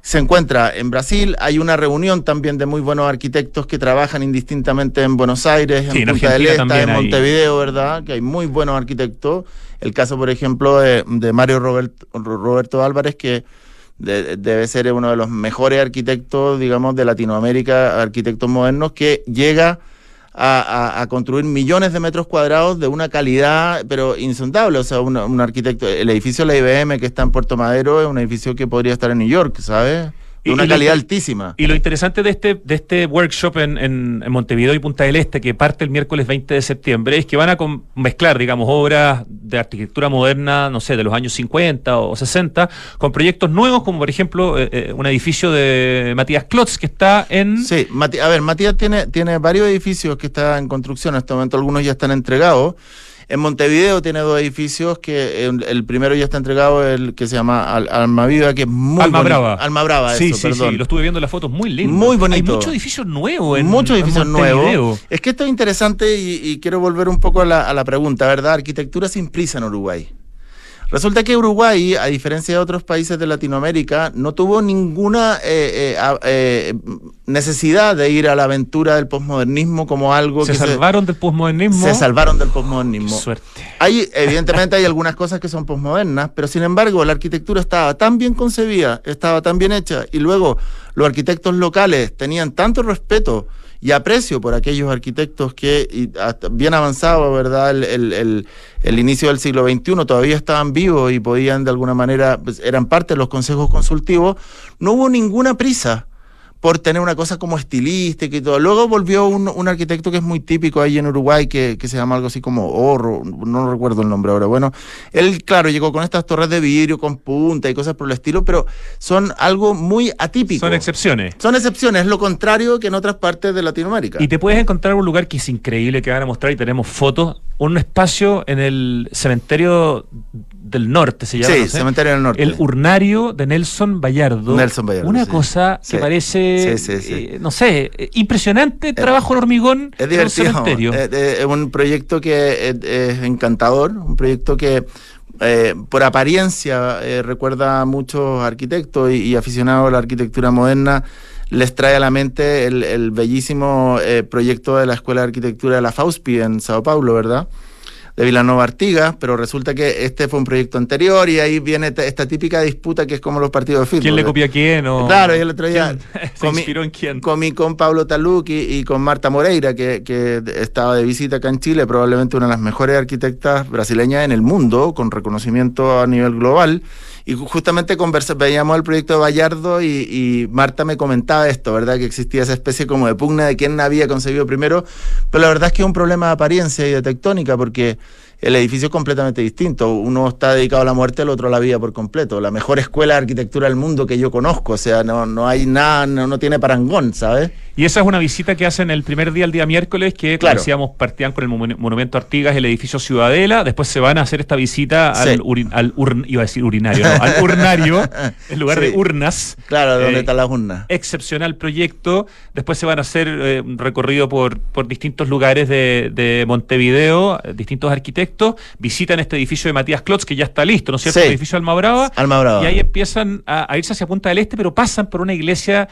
se encuentra en Brasil. Hay una reunión también de muy buenos arquitectos que trabajan indistintamente en Buenos Aires, en Punta del Este, en Montevideo, ¿verdad? Que hay muy buenos arquitectos. El caso, por ejemplo, de, Mario Roberto Álvarez, que debe ser uno de los mejores arquitectos, digamos, de Latinoamérica, arquitectos modernos, que llega a, construir millones de metros cuadrados de una calidad, pero insondable. O sea, un, arquitecto, el edificio de la IBM que está en Puerto Madero es un edificio que podría estar en New York, ¿sabes? De una calidad altísima. Y lo interesante de este, de este workshop en, en, Montevideo y Punta del Este, que parte el miércoles 20 de septiembre, es que van a mezclar, digamos, obras de arquitectura moderna, no sé, de los años 50 o 60, con proyectos nuevos, como por ejemplo eh, eh, un edificio de Matías Klotz, que está en... Sí, a ver, Matías tiene, tiene varios edificios que están en construcción, en este momento algunos ya están entregados. En Montevideo tiene dos edificios que el, primero ya está entregado, el que se llama Alma Viva, que es muy Alma Brava. Alma Brava, sí, sí, Sí, lo estuve viendo en las fotos, muy lindo. Muy bonito. Hay muchos edificios nuevos en Muchos edificios nuevos. Es que esto es interesante y, quiero volver un poco a la, a la pregunta, ¿verdad? Arquitectura sin prisa en Uruguay. Resulta que Uruguay, a diferencia de otros países de Latinoamérica, no tuvo ninguna eh, eh, eh, necesidad de ir a la aventura del posmodernismo como algo ¿Se salvaron del posmodernismo? Se salvaron del posmodernismo. Suerte. Hay, evidentemente hay algunas cosas que son posmodernas, pero sin embargo la arquitectura estaba tan bien concebida, estaba tan bien hecha, y luego los arquitectos locales tenían tanto respeto y aprecio por aquellos arquitectos que, bien avanzado, ¿verdad? El, inicio del siglo XXI, todavía estaban vivos y podían de alguna manera, pues, eran parte de los consejos consultivos, no hubo ninguna prisa por tener una cosa como estilística y todo. Luego volvió un, un arquitecto que es muy típico ahí en Uruguay, que, que, se llama algo así como Orro, no recuerdo el nombre ahora. Bueno, él, claro, llegó con estas torres de vidrio con punta y cosas por el estilo, pero son algo muy atípico. Son excepciones. Son excepciones, es lo contrario que en otras partes de Latinoamérica. Y te puedes encontrar un lugar que es increíble, que van a mostrar y tenemos fotos, un espacio en el cementerio del Norte, se llama. Sí, Cementerio del Norte. El urnario de Nelson Bayardo. Nelson. Una cosa que parece, eh, no sé, impresionante trabajo en hormigón. Es divertido. Es, un proyecto que es, encantador, un proyecto que. por apariencia recuerda a muchos arquitectos y, aficionados a la arquitectura moderna les trae a la mente el, bellísimo proyecto de la Escuela de Arquitectura de la FAUSPI en Sao Paulo, ¿verdad? De Vilanova Artigas, pero resulta que este fue un proyecto anterior y ahí viene esta típica disputa que es como los partidos de fútbol. ¿Quién le copia a quién? Claro, yo el otro día comí, en quién? comí con Pablo Taluqui y con Marta Moreira, que, que estaba de visita acá en Chile, probablemente una de las mejores arquitectas brasileñas en el mundo, con reconocimiento a nivel global. Y justamente veíamos el proyecto de Vallardo y, Marta me comentaba esto, ¿verdad? Que existía esa especie como de pugna de quién había concebido primero, pero la verdad es que es un problema de apariencia y de tectónica, porque el edificio es completamente distinto. Uno está dedicado a la muerte, el otro a la vida por completo. La mejor escuela de arquitectura del mundo que yo conozco, o sea, no, no hay nada, no, tiene parangón, ¿sabes? Y esa es una visita que hacen el primer día, el día miércoles, que, como decíamos, partían con el Monumento Artigas, el edificio Ciudadela, después se van a hacer esta visita al, al iba a decir urinario, no, al urnario, en lugar de urnas. Claro, donde eh, están las urnas. Excepcional proyecto. Después se van a hacer eh, un recorrido por, por distintos lugares de, de Montevideo, distintos arquitectos visitan este edificio de Matías Klotz, que ya está listo, ¿no es cierto? El edificio Alma Brava. Brava. Y ahí empiezan a, irse hacia Punta del Este, pero pasan por una iglesia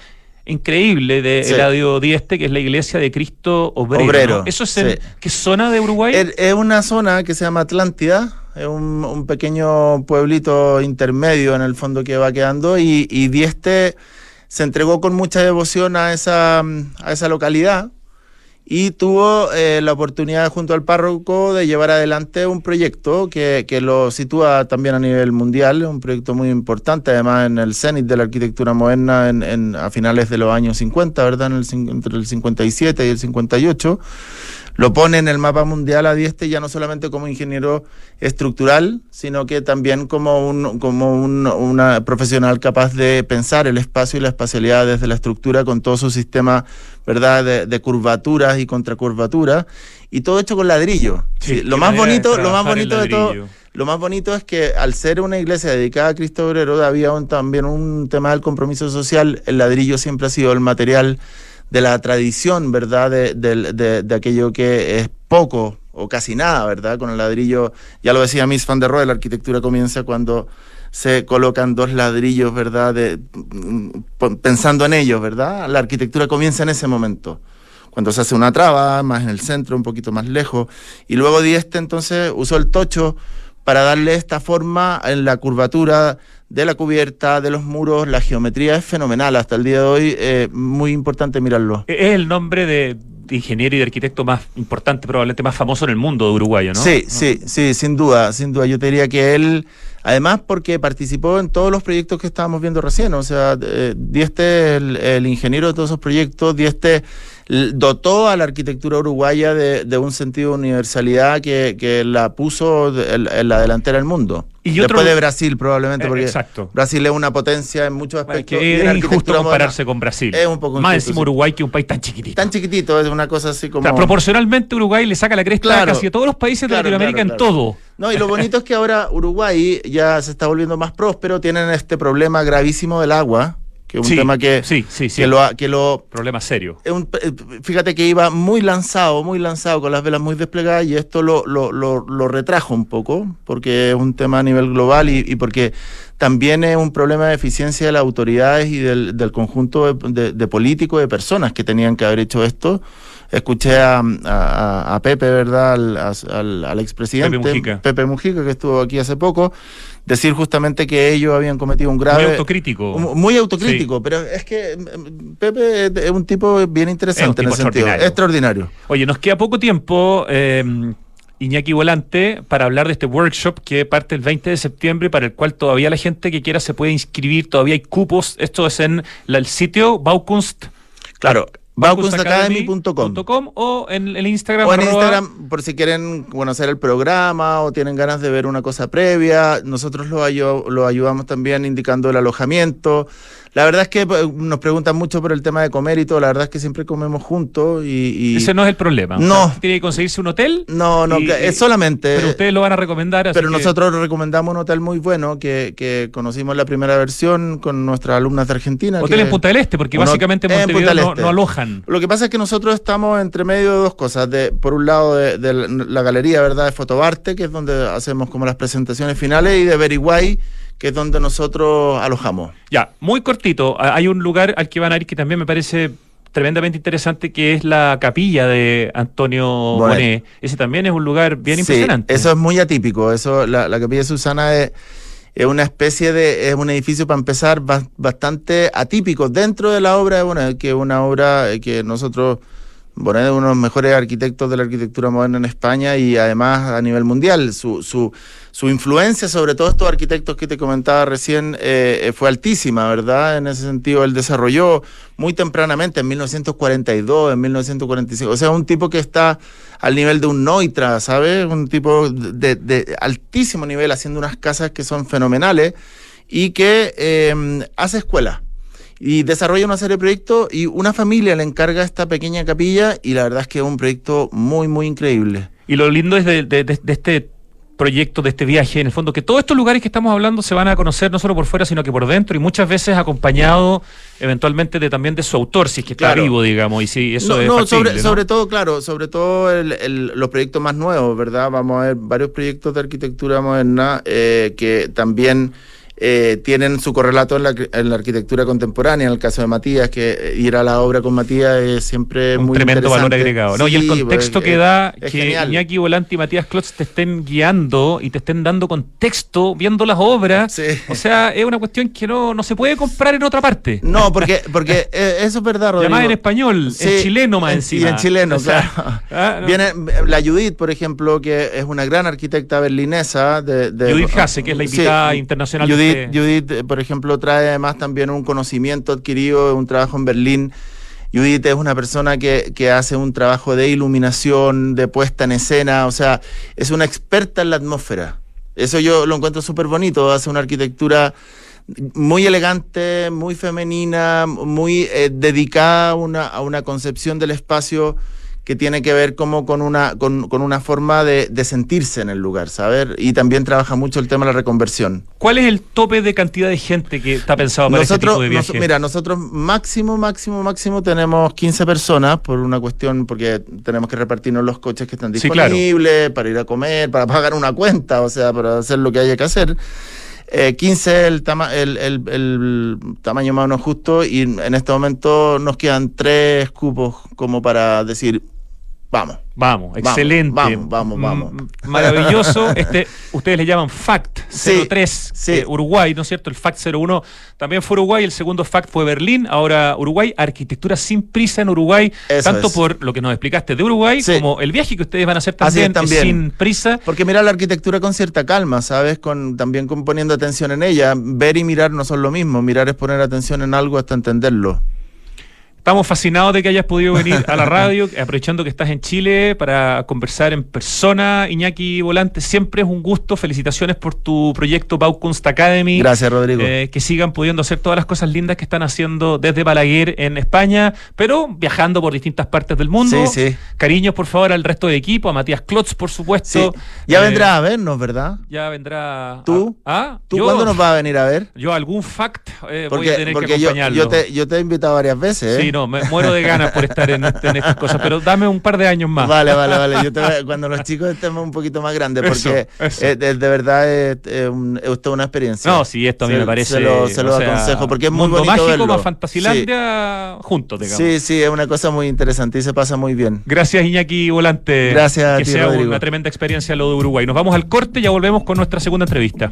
increíble de Eladio Dieste, que es la iglesia de Cristo Obrero. ¿Eso es en qué zona de Uruguay? Es, una zona que se llama Atlántida, es un, pequeño pueblito intermedio en el fondo que va quedando, y, y Dieste se entregó con mucha devoción a esa, a esa localidad y tuvo eh, la oportunidad junto al párroco de llevar adelante un proyecto que, que, lo sitúa también a nivel mundial, un proyecto muy importante, además en el cenit de la arquitectura moderna en, en, a finales de los años 50, ¿verdad? En el, entre el 57 y el 58 lo pone en el mapa mundial a Dieste ya no solamente como ingeniero estructural, sino que también como un como un, una profesional capaz de pensar el espacio y la espacialidad desde la estructura con todo su sistema verdad de, curvaturas y contracurvaturas y todo hecho con ladrillo. lo más bonito, lo más bonito de todo lo más bonito es que al ser una iglesia dedicada a Cristo Obrero había también un tema del compromiso social. El ladrillo siempre ha sido el material de la tradición, ¿verdad? De, de, aquello que es poco o casi nada, ¿verdad? Con el ladrillo, ya lo decía Miss Van der Rohe, la arquitectura comienza cuando se colocan dos ladrillos, ¿verdad? De, mm, pensando en ellos, ¿verdad? La arquitectura comienza en ese momento. Cuando se hace una traba, más en el centro, un poquito más lejos. Y luego Dieste entonces usó el tocho para darle esta forma en la curvatura de la cubierta, de los muros, la geometría es fenomenal hasta el día de hoy, eh, muy importante mirarlo. Es el nombre de, ingeniero y de arquitecto más importante, probablemente más famoso en el mundo de uruguayo, ¿no? Sí, sí, sí, sin duda, sin duda. Yo te diría que él, además porque participó en todos los proyectos que estábamos viendo recién, o sea, eh, Dieste el, el ingeniero de todos esos proyectos, Dieste dotó a la arquitectura uruguaya de, un sentido de universalidad que, la puso en, la delantera del mundo. Y Después de Brasil, probablemente, eh, porque Brasil es una potencia en muchos aspectos. Es injusto compararse con Brasil. Es un poco Más encima Uruguay, que un país tan chiquitito. Tan chiquitito, es una cosa así como. proporcionalmente Uruguay le saca la cresta a casi a todos los países de Latinoamérica en todo. No, y lo bonito es que ahora Uruguay ya se está volviendo más próspero, tienen este problema gravísimo del agua que es un tema que, sí, sí, que lo, que lo problema serio. Eh, fíjate que iba muy lanzado, muy lanzado, con las velas muy desplegadas y esto lo, lo, lo, retrajo un poco, porque es un tema a nivel global y, porque también es un problema de eficiencia de las autoridades y del, del conjunto de, de, políticos, de personas que tenían que haber hecho esto. Escuché a, a, Pepe, ¿verdad? Al, al, expresidente Pepe Mujica, que estuvo aquí hace poco decir justamente que ellos habían cometido un grave... Muy autocrítico. muy autocrítico, pero es que mm, Pepe es un tipo bien interesante en ese sentido. Extraordinario. Oye, nos queda poco tiempo. Em, Iñaki Volante para hablar de este workshop que parte el 20 de septiembre y para el cual todavía la gente que quiera se puede inscribir, todavía hay cupos. Esto es en el sitio Baukunst. Claro, baukunstacademy.com o en el Instagram. O en Instagram, por si quieren conocer el programa o tienen ganas de ver una cosa previa. Nosotros lo, lo ayudamos también indicando el alojamiento. La verdad es que pues, nos preguntan mucho por el tema de comer y todo. La verdad es que siempre comemos juntos y. Ese no es el problema. No. ¿Tiene que conseguirse un hotel? No, no, es solamente. Pero ustedes lo van a recomendar. pero nosotros recomendamos un hotel muy bueno que, que conocimos la primera versión con nuestras alumnas de Argentina. Hotel en Punta del Este, porque básicamente en Montevideo no, este. no, alojan. Lo que pasa es que nosotros estamos entre medio de dos cosas. De, por un lado, de, de la galería, ¿verdad? De Fotobarte, que es donde hacemos como las presentaciones finales, y de Beriguay que es donde nosotros alojamos. Ya, muy cortito, hay un lugar al que van a ir que también me parece tremendamente interesante que es la capilla de Antonio Bonet. Ese también es un lugar bien impresionante. Eso es muy atípico. Eso, la, capilla de Susana es, una especie de, es un edificio para empezar bastante atípico dentro de la obra de Bonet, que es una obra que nosotros Bonet es uno de los mejores arquitectos de la arquitectura moderna en España y además a nivel mundial. Su, su, su influencia sobre todos estos arquitectos que te comentaba recién eh, fue altísima, ¿verdad? En ese sentido, él desarrolló muy tempranamente, en 1942, en 1945. O sea, un tipo que está al nivel de un Neutra, ¿sabes? Un tipo de, de altísimo nivel haciendo unas casas que son fenomenales y que eh, hace escuela y desarrolla una serie de proyectos y una familia le encarga esta pequeña capilla y la verdad es que es un proyecto muy, muy increíble. Y lo lindo es de, de, este proyecto, de este viaje, en el fondo, que todos estos lugares que estamos hablando se van a conocer no solo por fuera, sino que por dentro y muchas veces acompañado eventualmente de también de su autor, si es que está vivo, digamos, y si eso es no, sobre, sobre todo, claro, sobre todo el, los proyectos más nuevos, ¿verdad? Vamos a ver varios proyectos de arquitectura moderna eh, que también eh, tienen su correlato en la, arquitectura contemporánea. En el caso de Matías, que eh, ir a la obra con Matías es siempre un muy tremendo valor agregado. ¿no? y el contexto pues, que da que Iñaki Volante y Matías Klotz te estén guiando y te estén dando contexto viendo las obras. O sea, es una cuestión que no, no se puede comprar en otra parte. No, porque, porque eh, eso es verdad, Rodrigo. Además en español, en chileno más encima. Y en chileno, claro. Ah, Viene la Judith, por ejemplo, que es una gran arquitecta berlinesa. De, Judith Hasse, que es la invitada internacional. Judith, eh, por ejemplo, trae además también un conocimiento adquirido de un trabajo en Berlín. Judith es una persona que, que, hace un trabajo de iluminación, de puesta en escena, o sea, es una experta en la atmósfera. Eso yo lo encuentro súper bonito, hace una arquitectura muy elegante, muy femenina, muy eh, dedicada a una, a una concepción del espacio que tiene que ver como con una, con, una forma de, sentirse en el lugar, ¿saber? Y también trabaja mucho el tema de la reconversión. ¿Cuál es el tope de cantidad de gente que está pensado para nosotros, este tipo de viaje? mira, nosotros máximo, máximo, máximo tenemos 15 personas por una cuestión, porque tenemos que repartirnos los coches que están disponibles para ir a comer, para pagar una cuenta, o sea, para hacer lo que haya que hacer. 15 eh, el, el, el, el, tamaño más o menos justo y en este momento nos quedan tres cupos como para decir, Vamos. Vamos, excelente. Vamos, vamos, vamos. Maravilloso. Este, ustedes le llaman FACT 03 eh, Uruguay, ¿no es cierto? El FACT 01 también fue Uruguay, el segundo FACT fue Berlín, ahora Uruguay, arquitectura sin prisa en Uruguay, tanto por lo que nos explicaste de Uruguay como el viaje que ustedes van a hacer también, sin prisa. Porque mirar la arquitectura con cierta calma, ¿sabes? Con, también con poniendo atención en ella. Ver y mirar no son lo mismo, mirar es poner atención en algo hasta entenderlo. Estamos fascinados de que hayas podido venir a la radio, aprovechando que estás en Chile para conversar en persona. Iñaki Volante, siempre es un gusto. Felicitaciones por tu proyecto Baukunst Academy. Gracias, Rodrigo. Eh, que sigan pudiendo hacer todas las cosas lindas que están haciendo desde Balaguer en España, pero viajando por distintas partes del mundo. Sí, sí. Cariños, por favor, al resto del equipo, a Matías Klotz, por supuesto. Ya eh, vendrá a vernos, ¿verdad? Ya vendrá. ¿Tú? ¿Ah? ¿Tú cuándo nos vas a venir a ver? Yo, algún fact eh, voy a tener que acompañarlo. Yo, te, yo te he invitado varias veces. Sí, no, me muero de ganas por estar en, estas cosas, pero dame un par de años más. Vale, vale, vale. Yo cuando los chicos estemos un poquito más grandes, porque de, verdad es, toda una experiencia. No, sí, esto a mí me parece. Se lo, aconsejo, porque es muy mundo bonito. mágico más Fantasilandia juntos, digamos. Sí, sí, es una cosa muy interesante y se pasa muy bien. Gracias, Iñaki Volante. Gracias, Que sea una tremenda experiencia lo de Uruguay. Nos vamos al corte y ya volvemos con nuestra segunda entrevista.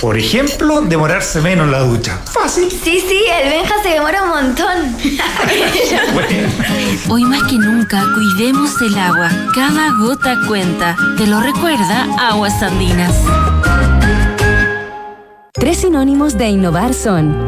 Por ejemplo, demorarse menos en la ducha. Fácil. Sí, sí, el Benja se demora un montón. Hoy más que nunca, cuidemos el agua. Cada gota cuenta. Te lo recuerda Aguas Andinas. Tres sinónimos de innovar son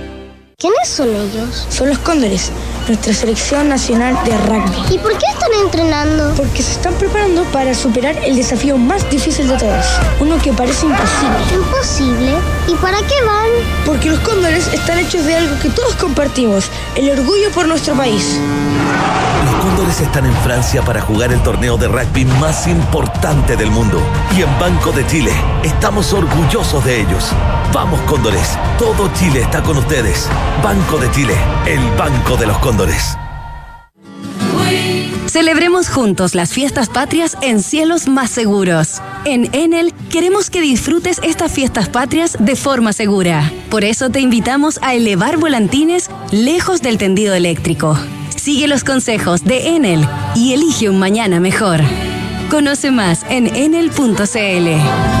¿Quiénes son ellos? Son los Cóndores, nuestra selección nacional de rugby. ¿Y por qué están entrenando? Porque se están preparando para superar el desafío más difícil de todos, uno que parece imposible. ¿Imposible? ¿Y para qué van? Porque los Cóndores están hechos de algo que todos compartimos, el orgullo por nuestro país. Los Cóndores están en Francia para jugar el torneo de rugby más importante del mundo. Y en Banco de Chile estamos orgullosos de ellos. Vamos Cóndores, todo Chile está con ustedes. Banco de Chile, el Banco de los Cóndores. Celebremos juntos las fiestas patrias en cielos más seguros. En Enel queremos que disfrutes estas fiestas patrias de forma segura. Por eso te invitamos a elevar volantines lejos del tendido eléctrico. Sigue los consejos de Enel y elige un mañana mejor. Conoce más en enel.cl.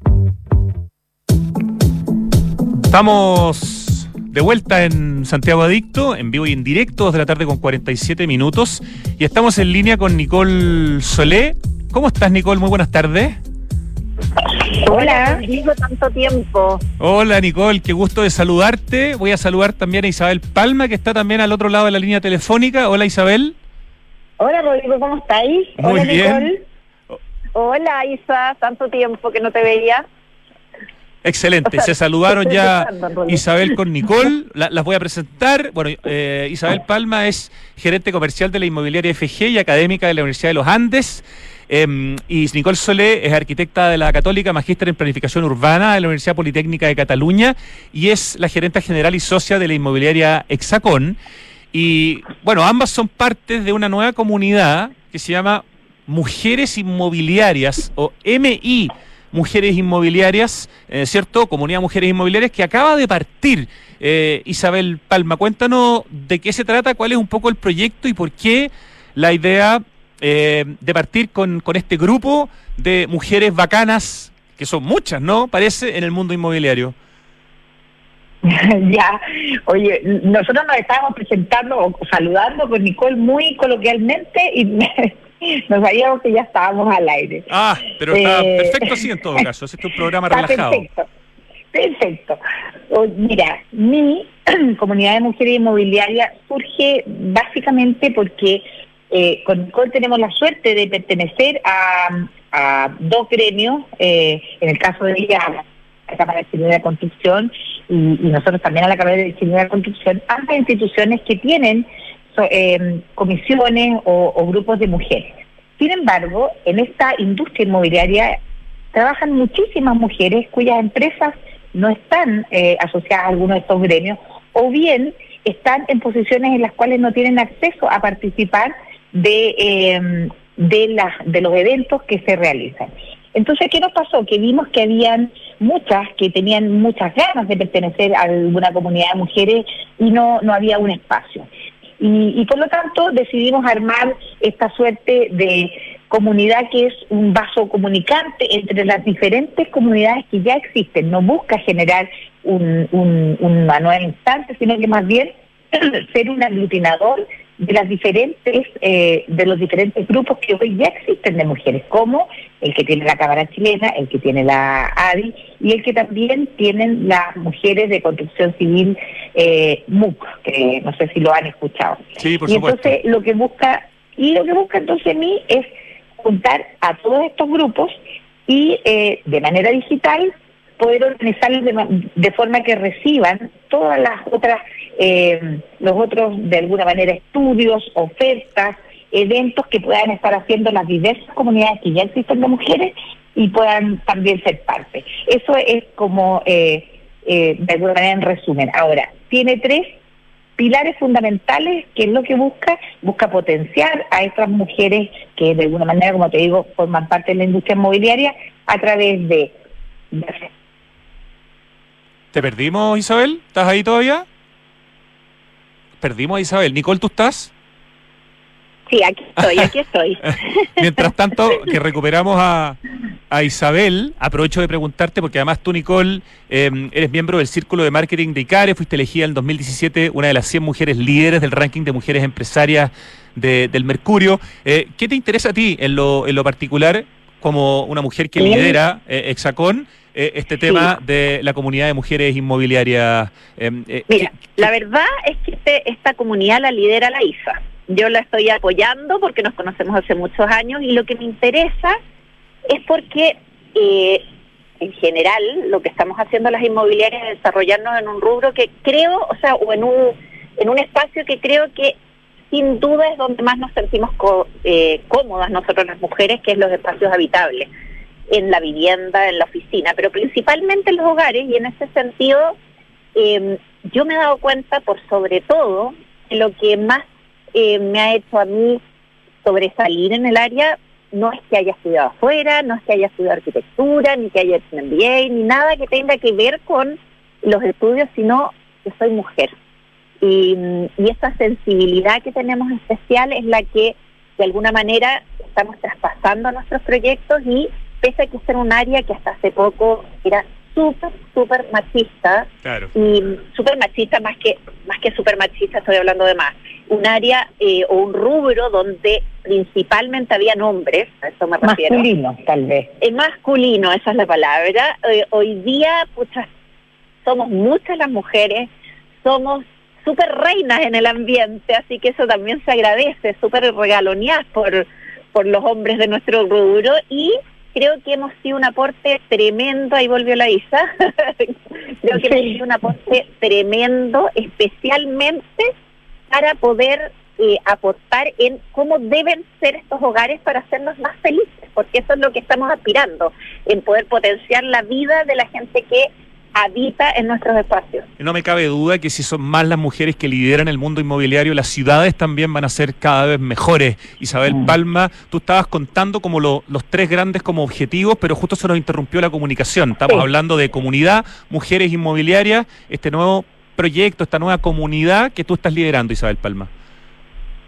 Estamos de vuelta en Santiago Adicto, en vivo y en directo, 2 de la tarde con 47 minutos. Y estamos en línea con Nicole Solé. ¿Cómo estás, Nicole? Muy buenas tardes. Hola, digo tanto tiempo. Hola, Nicole, qué gusto de saludarte. Voy a saludar también a Isabel Palma, que está también al otro lado de la línea telefónica. Hola, Isabel. Hola, Rodrigo, ¿cómo estáis? Muy Hola, bien. Nicole. Hola, Isa, tanto tiempo que no te veía. Excelente, se saludaron ya. Isabel con Nicole, La- las voy a presentar. Bueno, eh, Isabel Palma es gerente comercial de la inmobiliaria FG y académica de la Universidad de los Andes. Em, y Nicole Solé es arquitecta de la Católica, magíster en planificación urbana de la Universidad Politécnica de Cataluña y es la gerente general y socia de la inmobiliaria Hexacón. Y bueno, ambas son partes de una nueva comunidad que se llama Mujeres Inmobiliarias o MI Mujeres Inmobiliarias, eh, ¿cierto? Comunidad Mujeres Inmobiliarias que acaba de partir. Eh, Isabel Palma, cuéntanos de qué se trata, cuál es un poco el proyecto y por qué la idea eh, de partir con, con este grupo de mujeres bacanas, que son muchas, ¿no? Parece, en el mundo inmobiliario. ya, oye, nosotros nos estábamos presentando o saludando con Nicole muy coloquialmente y nos sabíamos que ya estábamos al aire. Ah, pero está Eh, perfecto así en todo caso. Este es un programa Está relajado. perfecto. Perfecto. Mira, mi comunidad de mujeres inmobiliarias surge básicamente porque eh, con Nicole tenemos la suerte de pertenecer a, a dos gremios, eh, en el caso de ella, la Cámara de Ingeniería de Construcción y, y nosotros también a la Cámara de Ingeniería de Construcción, ambas instituciones que tienen eh, comisiones o, grupos de mujeres. Sin embargo, en esta industria inmobiliaria trabajan muchísimas mujeres cuyas empresas no están eh, asociadas a alguno de estos gremios o bien están en posiciones en las cuales no tienen acceso a participar de, eh, de los eventos que se realizan. Entonces, ¿qué nos pasó? Que vimos que habían muchas que tenían muchas ganas de pertenecer a alguna comunidad de mujeres y no, no había un espacio. Y, y por lo tanto decidimos armar esta suerte de comunidad que es un vaso comunicante entre las diferentes comunidades que ya existen. No busca generar un, un- una nueva instancia, sino que más bien ser un aglutinador de las diferentes eh, de los diferentes grupos que hoy ya existen de mujeres, como el que tiene la Cámara Chilena, el que tiene la ADI y el que también tienen las mujeres de construcción civil eh, MUC, que no sé si lo han escuchado. Sí, por y supuesto. entonces lo que busca y lo que busca entonces mí es juntar a todos estos grupos y eh, de manera digital poder organizarlos de, ma- de forma que reciban todas las otras, eh, los otros, de alguna manera, estudios, ofertas, eventos que puedan estar haciendo las diversas comunidades que ya existen de mujeres y puedan también ser parte. Eso es como, eh, eh, de alguna manera, en resumen. Ahora, tiene tres pilares fundamentales, que es lo que busca, busca potenciar a estas mujeres que de alguna manera, como te digo, forman parte de la industria inmobiliaria a través de ¿Te perdimos, Isabel? ¿Estás ahí todavía? Perdimos a Isabel. Nicole, ¿tú estás? Sí, aquí estoy, aquí estoy. Mientras tanto, que recuperamos a, a Isabel, aprovecho de preguntarte, porque además tú, Nicole, eh, eres miembro del Círculo de Marketing de ICARE, fuiste elegida en 2017 una de las 100 mujeres líderes del ranking de mujeres empresarias de- del Mercurio. Eh, ¿Qué te interesa a ti en lo, en lo particular, como una mujer que lidera eh, Exacon, eh, este tema de la comunidad de mujeres inmobiliarias? Eh, eh, Mira, la verdad es que este- esta comunidad la lidera la ISA. Yo la estoy apoyando porque nos conocemos hace muchos años y lo que me interesa es porque eh, en general lo que estamos haciendo las inmobiliarias es desarrollarnos en un rubro que creo, o sea, o en un, en un espacio que creo que sin duda es donde más nos sentimos co- eh, cómodas nosotros las mujeres, que es los espacios habitables, en la vivienda, en la oficina, pero principalmente en los hogares y en ese sentido eh, yo me he dado cuenta, por sobre todo, que lo que más eh, me ha hecho a mí sobresalir en el área no es que haya estudiado afuera, no es que haya estudiado arquitectura, ni que haya hecho un MBA, ni nada que tenga que ver con los estudios, sino que soy mujer. Y, y esa sensibilidad que tenemos especial es la que de alguna manera estamos traspasando a nuestros proyectos y pese a que ser un área que hasta hace poco era súper, súper machista, Claro. y súper machista más que más que súper machista estoy hablando de más un área eh, o un rubro donde principalmente habían hombres a eso me refiero masculino, tal vez. es masculino esa es la palabra Eh, hoy día pucha, somos muchas las mujeres somos súper reinas en el ambiente así que eso también se agradece súper regaloneadas por por los hombres de nuestro rubro y creo que hemos sido un aporte tremendo, ahí volvió la Isa, creo que hemos sido un aporte tremendo, especialmente para poder eh, aportar en cómo deben ser estos hogares para hacernos más felices, porque eso es lo que estamos aspirando, en poder potenciar la vida de la gente que habita en nuestros espacios. No me cabe duda que si son más las mujeres que lideran el mundo inmobiliario, las ciudades también van a ser cada vez mejores. Isabel Palma, tú estabas contando como lo- los tres grandes como objetivos, pero justo se nos interrumpió la comunicación. Estamos Sí. hablando de comunidad, mujeres inmobiliarias, este nuevo proyecto, esta nueva comunidad que tú estás liderando, Isabel Palma.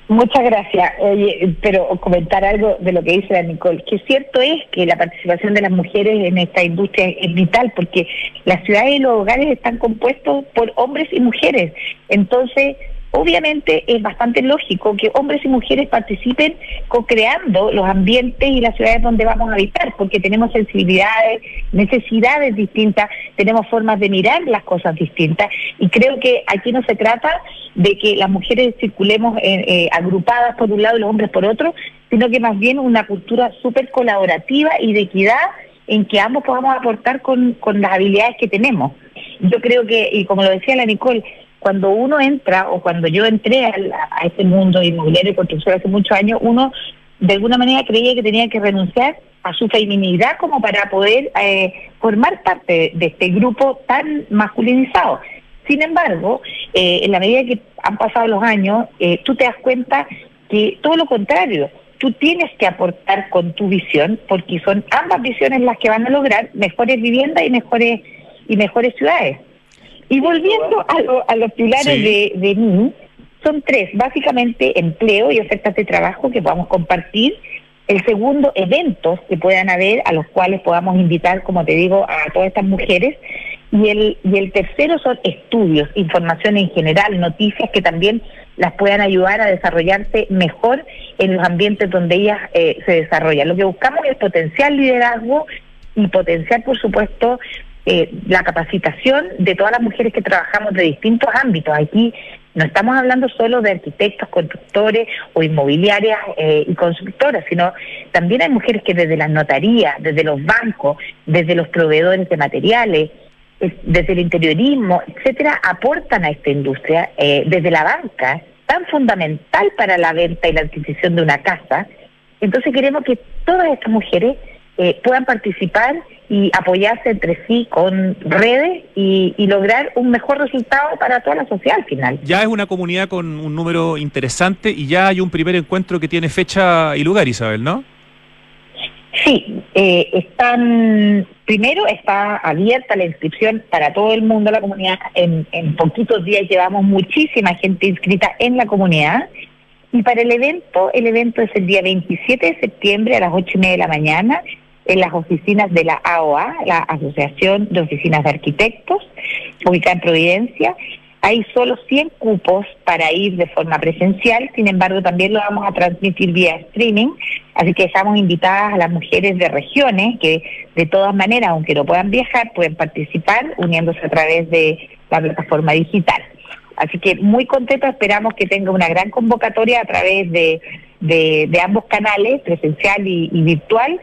Muchas gracias. Oye, pero comentar algo de lo que dice la Nicole, que cierto es que la participación de las mujeres en esta industria es vital, porque las ciudades y los hogares están compuestos por hombres y mujeres. Entonces, obviamente es bastante lógico que hombres y mujeres participen co-creando los ambientes y las ciudades donde vamos a habitar, porque tenemos sensibilidades, necesidades distintas, tenemos formas de mirar las cosas distintas y creo que aquí no se trata de que las mujeres circulemos eh, eh, agrupadas por un lado y los hombres por otro, sino que más bien una cultura súper colaborativa y de equidad en que ambos podamos aportar con, con las habilidades que tenemos. Yo creo que, y como lo decía la Nicole, cuando uno entra o cuando yo entré a, a este mundo inmobiliario y construcción hace muchos años, uno de alguna manera creía que tenía que renunciar a su feminidad como para poder eh, formar parte de este grupo tan masculinizado. Sin embargo, eh, en la medida que han pasado los años, eh, tú te das cuenta que todo lo contrario, tú tienes que aportar con tu visión, porque son ambas visiones las que van a lograr mejores viviendas y mejores y mejores ciudades. Y volviendo a, los pilares de, de mí, son tres, básicamente empleo y ofertas de trabajo que podamos compartir. El segundo, eventos que puedan haber a los cuales podamos invitar, como te digo, a todas estas mujeres. Y el, y el tercero son estudios, información en general, noticias que también las puedan ayudar a desarrollarse mejor en los ambientes donde ellas eh, se desarrollan. Lo que buscamos es potenciar liderazgo y potenciar, por supuesto, eh, la capacitación de todas las mujeres que trabajamos de distintos ámbitos. Aquí no estamos hablando solo de arquitectos, constructores o inmobiliarias eh, y constructoras, sino también hay mujeres que desde las notarías, desde los bancos, desde los proveedores de materiales, desde el interiorismo, etcétera, aportan a esta industria, eh, desde la banca, tan fundamental para la venta y la adquisición de una casa. Entonces queremos que todas estas mujeres eh, puedan participar y apoyarse entre sí con redes y, lograr un mejor resultado para toda la sociedad al final. Ya es una comunidad con un número interesante y ya hay un primer encuentro que tiene fecha y lugar, Isabel, ¿no? Sí, eh, están, primero está abierta la inscripción para todo el mundo, la comunidad. En, en poquitos días llevamos muchísima gente inscrita en la comunidad. Y para el evento, el evento es el día 27 de septiembre a las ocho y media de la mañana en las oficinas de la AOA, la Asociación de Oficinas de Arquitectos, ubicada en Providencia. Hay solo 100 cupos para ir de forma presencial, sin embargo también lo vamos a transmitir vía streaming, así que estamos invitadas a las mujeres de regiones que de todas maneras, aunque no puedan viajar, pueden participar uniéndose a través de la plataforma digital. Así que muy contento, esperamos que tenga una gran convocatoria a través de, de, ambos canales, presencial y virtual,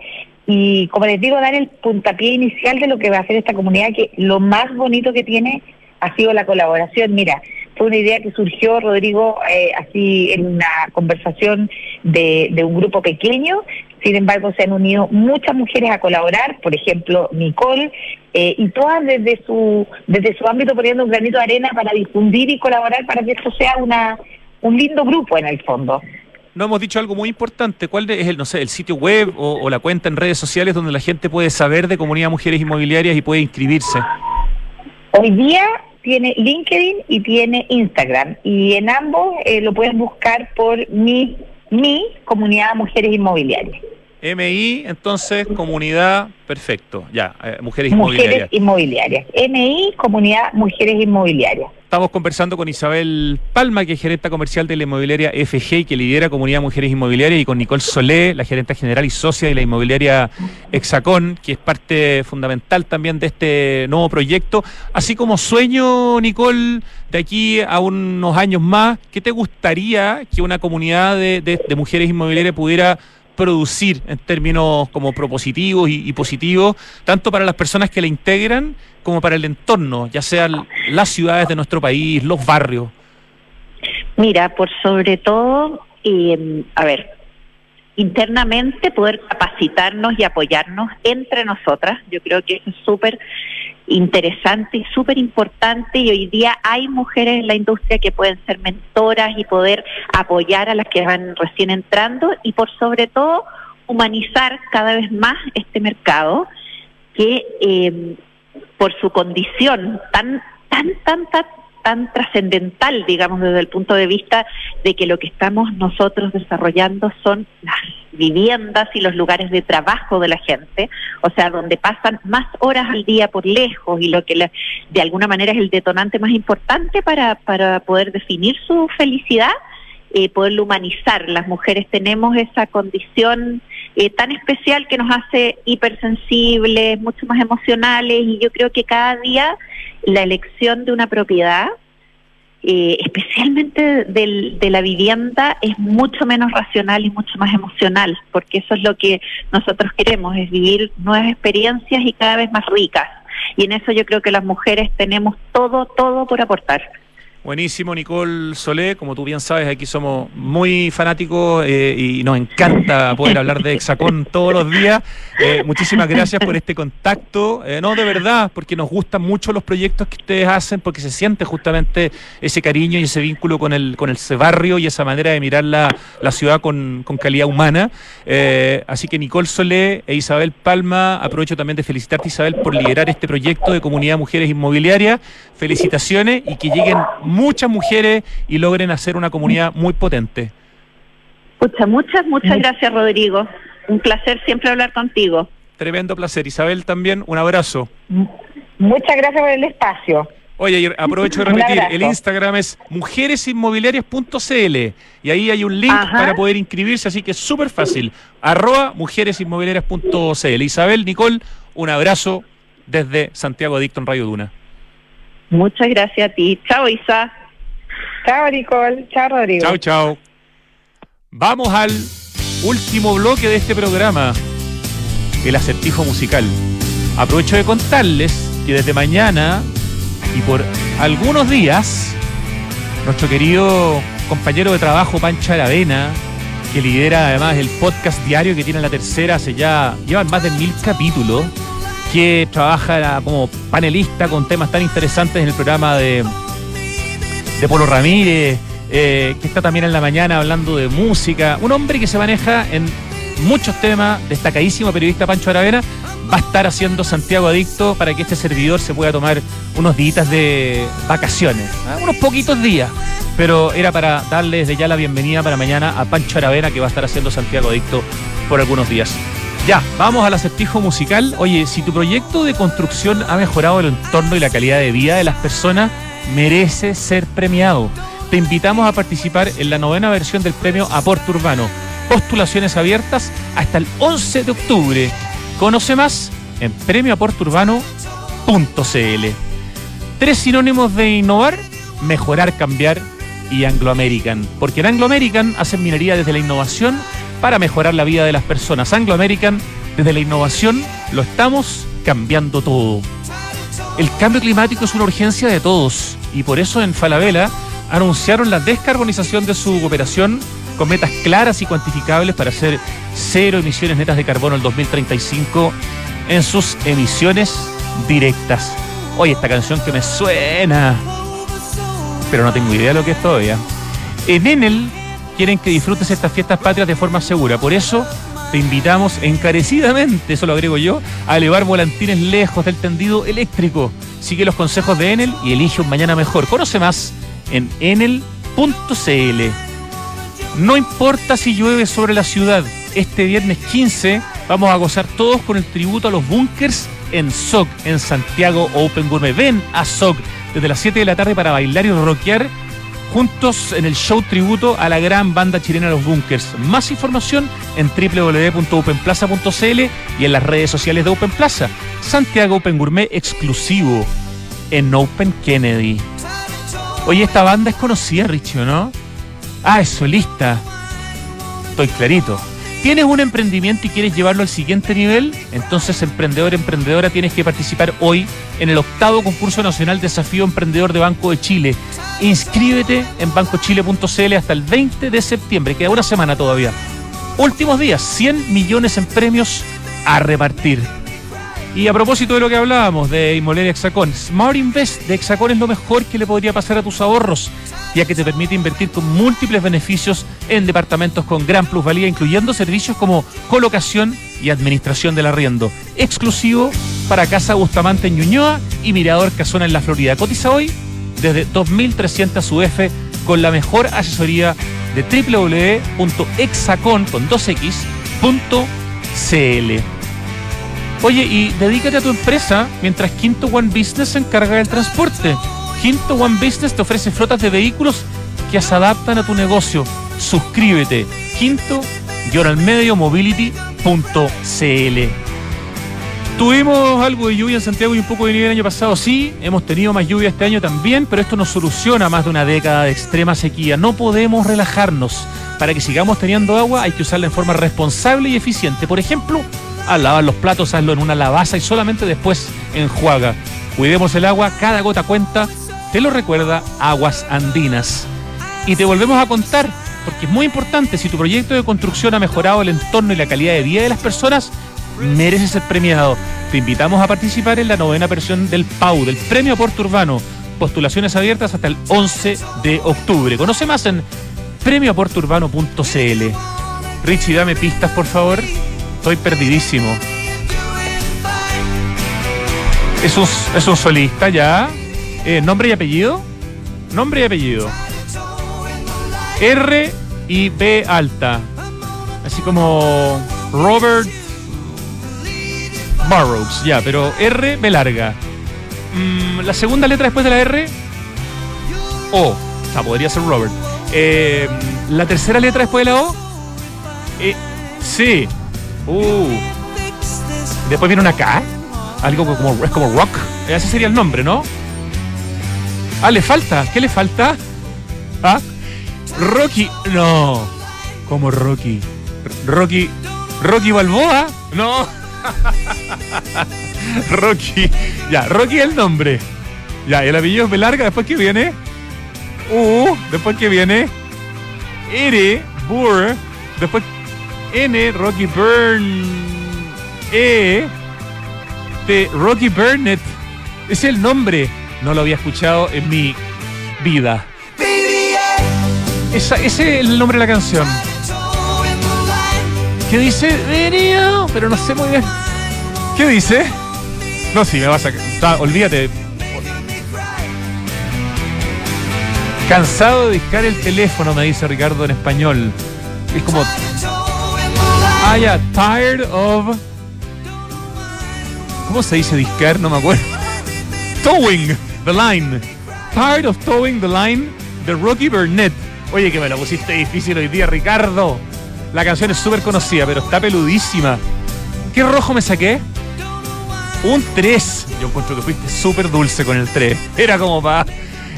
y como les digo, dar el puntapié inicial de lo que va a hacer esta comunidad, que lo más bonito que tiene ha sido la colaboración. Mira, fue una idea que surgió, Rodrigo, eh, así en una conversación de, de un grupo pequeño. Sin embargo, se han unido muchas mujeres a colaborar, por ejemplo, Nicole, eh, y todas desde su desde su ámbito poniendo un granito de arena para difundir y colaborar para que esto sea una un lindo grupo en el fondo no hemos dicho algo muy importante. ¿Cuál es el, no sé, el sitio web o, la cuenta en redes sociales donde la gente puede saber de Comunidad Mujeres Inmobiliarias y puede inscribirse? Hoy día tiene LinkedIn y tiene Instagram y en ambos eh, lo pueden buscar por mi, mi Comunidad Mujeres Inmobiliarias. MI, entonces, comunidad, perfecto, ya, eh, mujeres, mujeres inmobiliarias. MI, comunidad Mujeres Inmobiliarias. Estamos conversando con Isabel Palma, que es gerente comercial de la inmobiliaria FG y que lidera Comunidad Mujeres Inmobiliarias, y con Nicole Solé, la gerente general y socia de la inmobiliaria Hexacón, que es parte fundamental también de este nuevo proyecto. Así como sueño, Nicole, de aquí a unos años más, ¿qué te gustaría que una comunidad de mujeres inmobiliarias pudiera producir en términos como propositivos y, positivos, tanto para las personas que la integran como para el entorno, ya sean las ciudades de nuestro país, los barrios? Mira, por sobre todo, eh, a ver, internamente poder capacitarnos y apoyarnos entre nosotras. Yo creo que es súper interesante y súper importante y hoy día hay mujeres en la industria que pueden ser mentoras y poder apoyar a las que van recién entrando y por sobre todo humanizar cada vez más este mercado que eh, por su condición tan tan tan tan tan trascendental, digamos, desde el punto de vista de que lo que estamos nosotros desarrollando son las viviendas y los lugares de trabajo de la gente, o sea, donde pasan más horas al día por lejos y lo que de alguna manera es el detonante más importante para, para poder definir su felicidad, eh, poderlo humanizar. Las mujeres tenemos esa condición eh, tan especial que nos hace hipersensibles, mucho más emocionales y yo creo que cada día la elección de una propiedad eh, especialmente del- de la vivienda, es mucho menos racional y mucho más emocional, porque eso es lo que nosotros queremos, es vivir nuevas experiencias y cada vez más ricas. Y en eso yo creo que las mujeres tenemos todo, todo por aportar. Buenísimo, Nicole Solé. Como tú bien sabes, aquí somos muy fanáticos eh, y nos encanta poder hablar de Hexacón todos los días. Eh, muchísimas gracias por este contacto. Eh, no, de verdad, porque nos gustan mucho los proyectos que ustedes hacen, porque se siente justamente ese cariño y ese vínculo con el, con ese barrio y esa manera de mirar la, la ciudad con, con calidad humana. Eh, así que Nicole Solé e Isabel Palma, aprovecho también de felicitarte, Isabel, por liderar este proyecto de Comunidad Mujeres Inmobiliarias. Felicitaciones y que lleguen muchas mujeres y logren hacer una comunidad muy potente. Muchas, muchas, muchas gracias, Rodrigo. Un placer siempre hablar contigo. Tremendo placer. Isabel también, un abrazo. Muchas gracias por el espacio. Oye, y aprovecho de repetir, el Instagram es mujeresinmobiliarias.cl y ahí hay un link Ajá. para poder inscribirse, así que es súper fácil. Arroba mujeresinmobiliarias.cl. Isabel, Nicole, un abrazo desde Santiago Adicto en Radio Duna. Muchas gracias a ti. Chao, Isa. Chao, Nicole. Chao, Rodrigo. Chao, chao. Vamos al último bloque de este programa, el acertijo musical. Aprovecho de contarles que desde mañana y por algunos días, nuestro querido compañero de trabajo Pancho Aravena, que lidera además el podcast diario que tiene la tercera hace ya, llevan más de mil capítulos, que trabaja como panelista con temas tan interesantes en el programa de, de Polo Ramírez, eh, que está también en la mañana hablando de música. Un hombre que se maneja en muchos temas, destacadísimo periodista Pancho Aravena, va a estar haciendo Santiago Adicto para que este servidor se pueda tomar unos días de vacaciones, ¿ah? unos poquitos días. Pero era para darle desde ya la bienvenida para mañana a Pancho Aravena, que va a estar haciendo Santiago Adicto por algunos días. Ya, vamos al acertijo musical. Oye, si tu proyecto de construcción ha mejorado el entorno y la calidad de vida de las personas, merece ser premiado. Te invitamos a participar en la novena versión del premio Aporte Urbano. Postulaciones abiertas hasta el 11 de octubre. Conoce más en premioaporteurbano.cl. Tres sinónimos de innovar, mejorar, cambiar y Anglo American. Porque en Anglo American hacen minería desde la innovación para mejorar la vida de las personas. Anglo American, desde la innovación, lo estamos cambiando todo. El cambio climático es una urgencia de todos y por eso en Falabella anunciaron la descarbonización de su operación con metas claras y cuantificables para hacer cero emisiones netas de carbono el 2035 en sus emisiones directas. Oye, esta canción que me suena, pero no tengo idea de lo que es todavía. En Enel quieren que disfrutes estas fiestas patrias de forma segura, por eso te invitamos encarecidamente, eso lo agrego yo, a elevar volantines lejos del tendido eléctrico. Sigue los consejos de Enel y elige un mañana mejor. Conoce más en enel.cl. No importa si llueve sobre la ciudad, este viernes 15 vamos a gozar todos con el tributo a los bunkers en SOC, en Santiago Open Gourmet. Ven a SOC desde las 7 de la tarde para bailar y rockear juntos en el show tributo a la gran banda chilena Los Bunkers. Más información en www.openplaza.cl y en las redes sociales de Open Plaza. Santiago Open Gourmet exclusivo en Open Kennedy. Oye, esta banda es conocida, Richie, ¿o ¿no? Ah, es solista. Estoy clarito. ¿Tienes un emprendimiento y quieres llevarlo al siguiente nivel? Entonces, emprendedor, emprendedora, tienes que participar hoy en el octavo concurso nacional Desafío Emprendedor de Banco de Chile. Inscríbete en bancochile.cl hasta el 20 de septiembre, queda una semana todavía. Últimos días, 100 millones en premios a repartir. Y a propósito de lo que hablábamos de Inmobiliaria Hexacón, Smart Invest de Hexacón es lo mejor que le podría pasar a tus ahorros, ya que te permite invertir con múltiples beneficios en departamentos con gran plusvalía, incluyendo servicios como colocación y administración del arriendo. Exclusivo para Casa Bustamante en Ñuñoa y Mirador Casona en la Florida. Cotiza hoy desde 2.300 UF con la mejor asesoría de www.exacon con 2x.cl. Oye, y dedícate a tu empresa mientras Quinto One Business se encarga del transporte. Quinto One Business te ofrece flotas de vehículos que se adaptan a tu negocio. Suscríbete. Quinto medio mobility.cl. Tuvimos algo de lluvia en Santiago y un poco de nieve el año pasado, sí. Hemos tenido más lluvia este año también, pero esto no soluciona más de una década de extrema sequía. No podemos relajarnos. Para que sigamos teniendo agua hay que usarla en forma responsable y eficiente. Por ejemplo, al lavar los platos, hazlo en una lavaza y solamente después enjuaga. Cuidemos el agua, cada gota cuenta. Te lo recuerda Aguas Andinas. Y te volvemos a contar, porque es muy importante, si tu proyecto de construcción ha mejorado el entorno y la calidad de vida de las personas, merece ser premiado. Te invitamos a participar en la novena versión del PAU, del Premio Aporte Urbano. Postulaciones abiertas hasta el 11 de octubre. Conoce más en premioaporteurbano.cl. Richie, dame pistas, por favor. Estoy perdidísimo. Es un, es un solista ya. Eh, ¿Nombre y apellido? Nombre y apellido. R y B alta. Así como Robert Burroughs, ya, pero R, B larga. Mm, la segunda letra después de la R, O. O sea, podría ser Robert. Eh, la tercera letra después de la O, eh, C. Uh. Después viene una K. Algo como, es como rock. Ese sería el nombre, ¿no? Ah, le falta. ¿Qué le falta? ¿Ah? Rocky. No. Como Rocky. Rocky. Rocky Balboa. No. Rocky. Ya, Rocky el nombre. Ya, el apellido es larga. Después que viene. U. Después que viene. R. Burr. Después N. Rocky Burn. E. De Rocky Burnett. Es el nombre. No lo había escuchado en mi vida. ese es el nombre de la canción. ¿Qué dice? Pero no sé muy bien. ¿Qué dice? No, sí, me vas a. olvídate. Cansado de discar el teléfono, me dice Ricardo en español. Es como. Ah, ya, tired of. ¿Cómo se dice discar? No me acuerdo. Towing the line. Tired of towing the line de Rocky Burnett. Oye, que me lo pusiste difícil hoy día, Ricardo. La canción es súper conocida, pero está peludísima. ¿Qué rojo me saqué? Un 3. Yo encuentro que fuiste súper dulce con el 3. Era como para.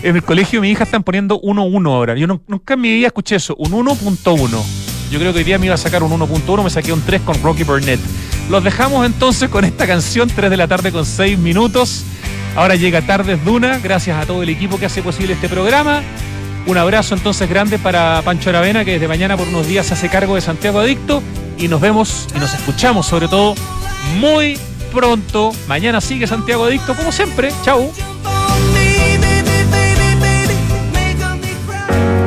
En el colegio mi hija están poniendo 1-1 ahora. Yo nunca en mi vida escuché eso. Un 1.1. Yo creo que hoy día me iba a sacar un 1.1. Me saqué un 3 con Rocky Burnett. Los dejamos entonces con esta canción. 3 de la tarde con 6 minutos. Ahora llega Tardes Duna. Gracias a todo el equipo que hace posible este programa. Un abrazo entonces grande para Pancho Aravena, que desde mañana por unos días se hace cargo de Santiago Adicto. Y nos vemos y nos escuchamos sobre todo muy pronto. Mañana sigue Santiago Adicto como siempre. Chau.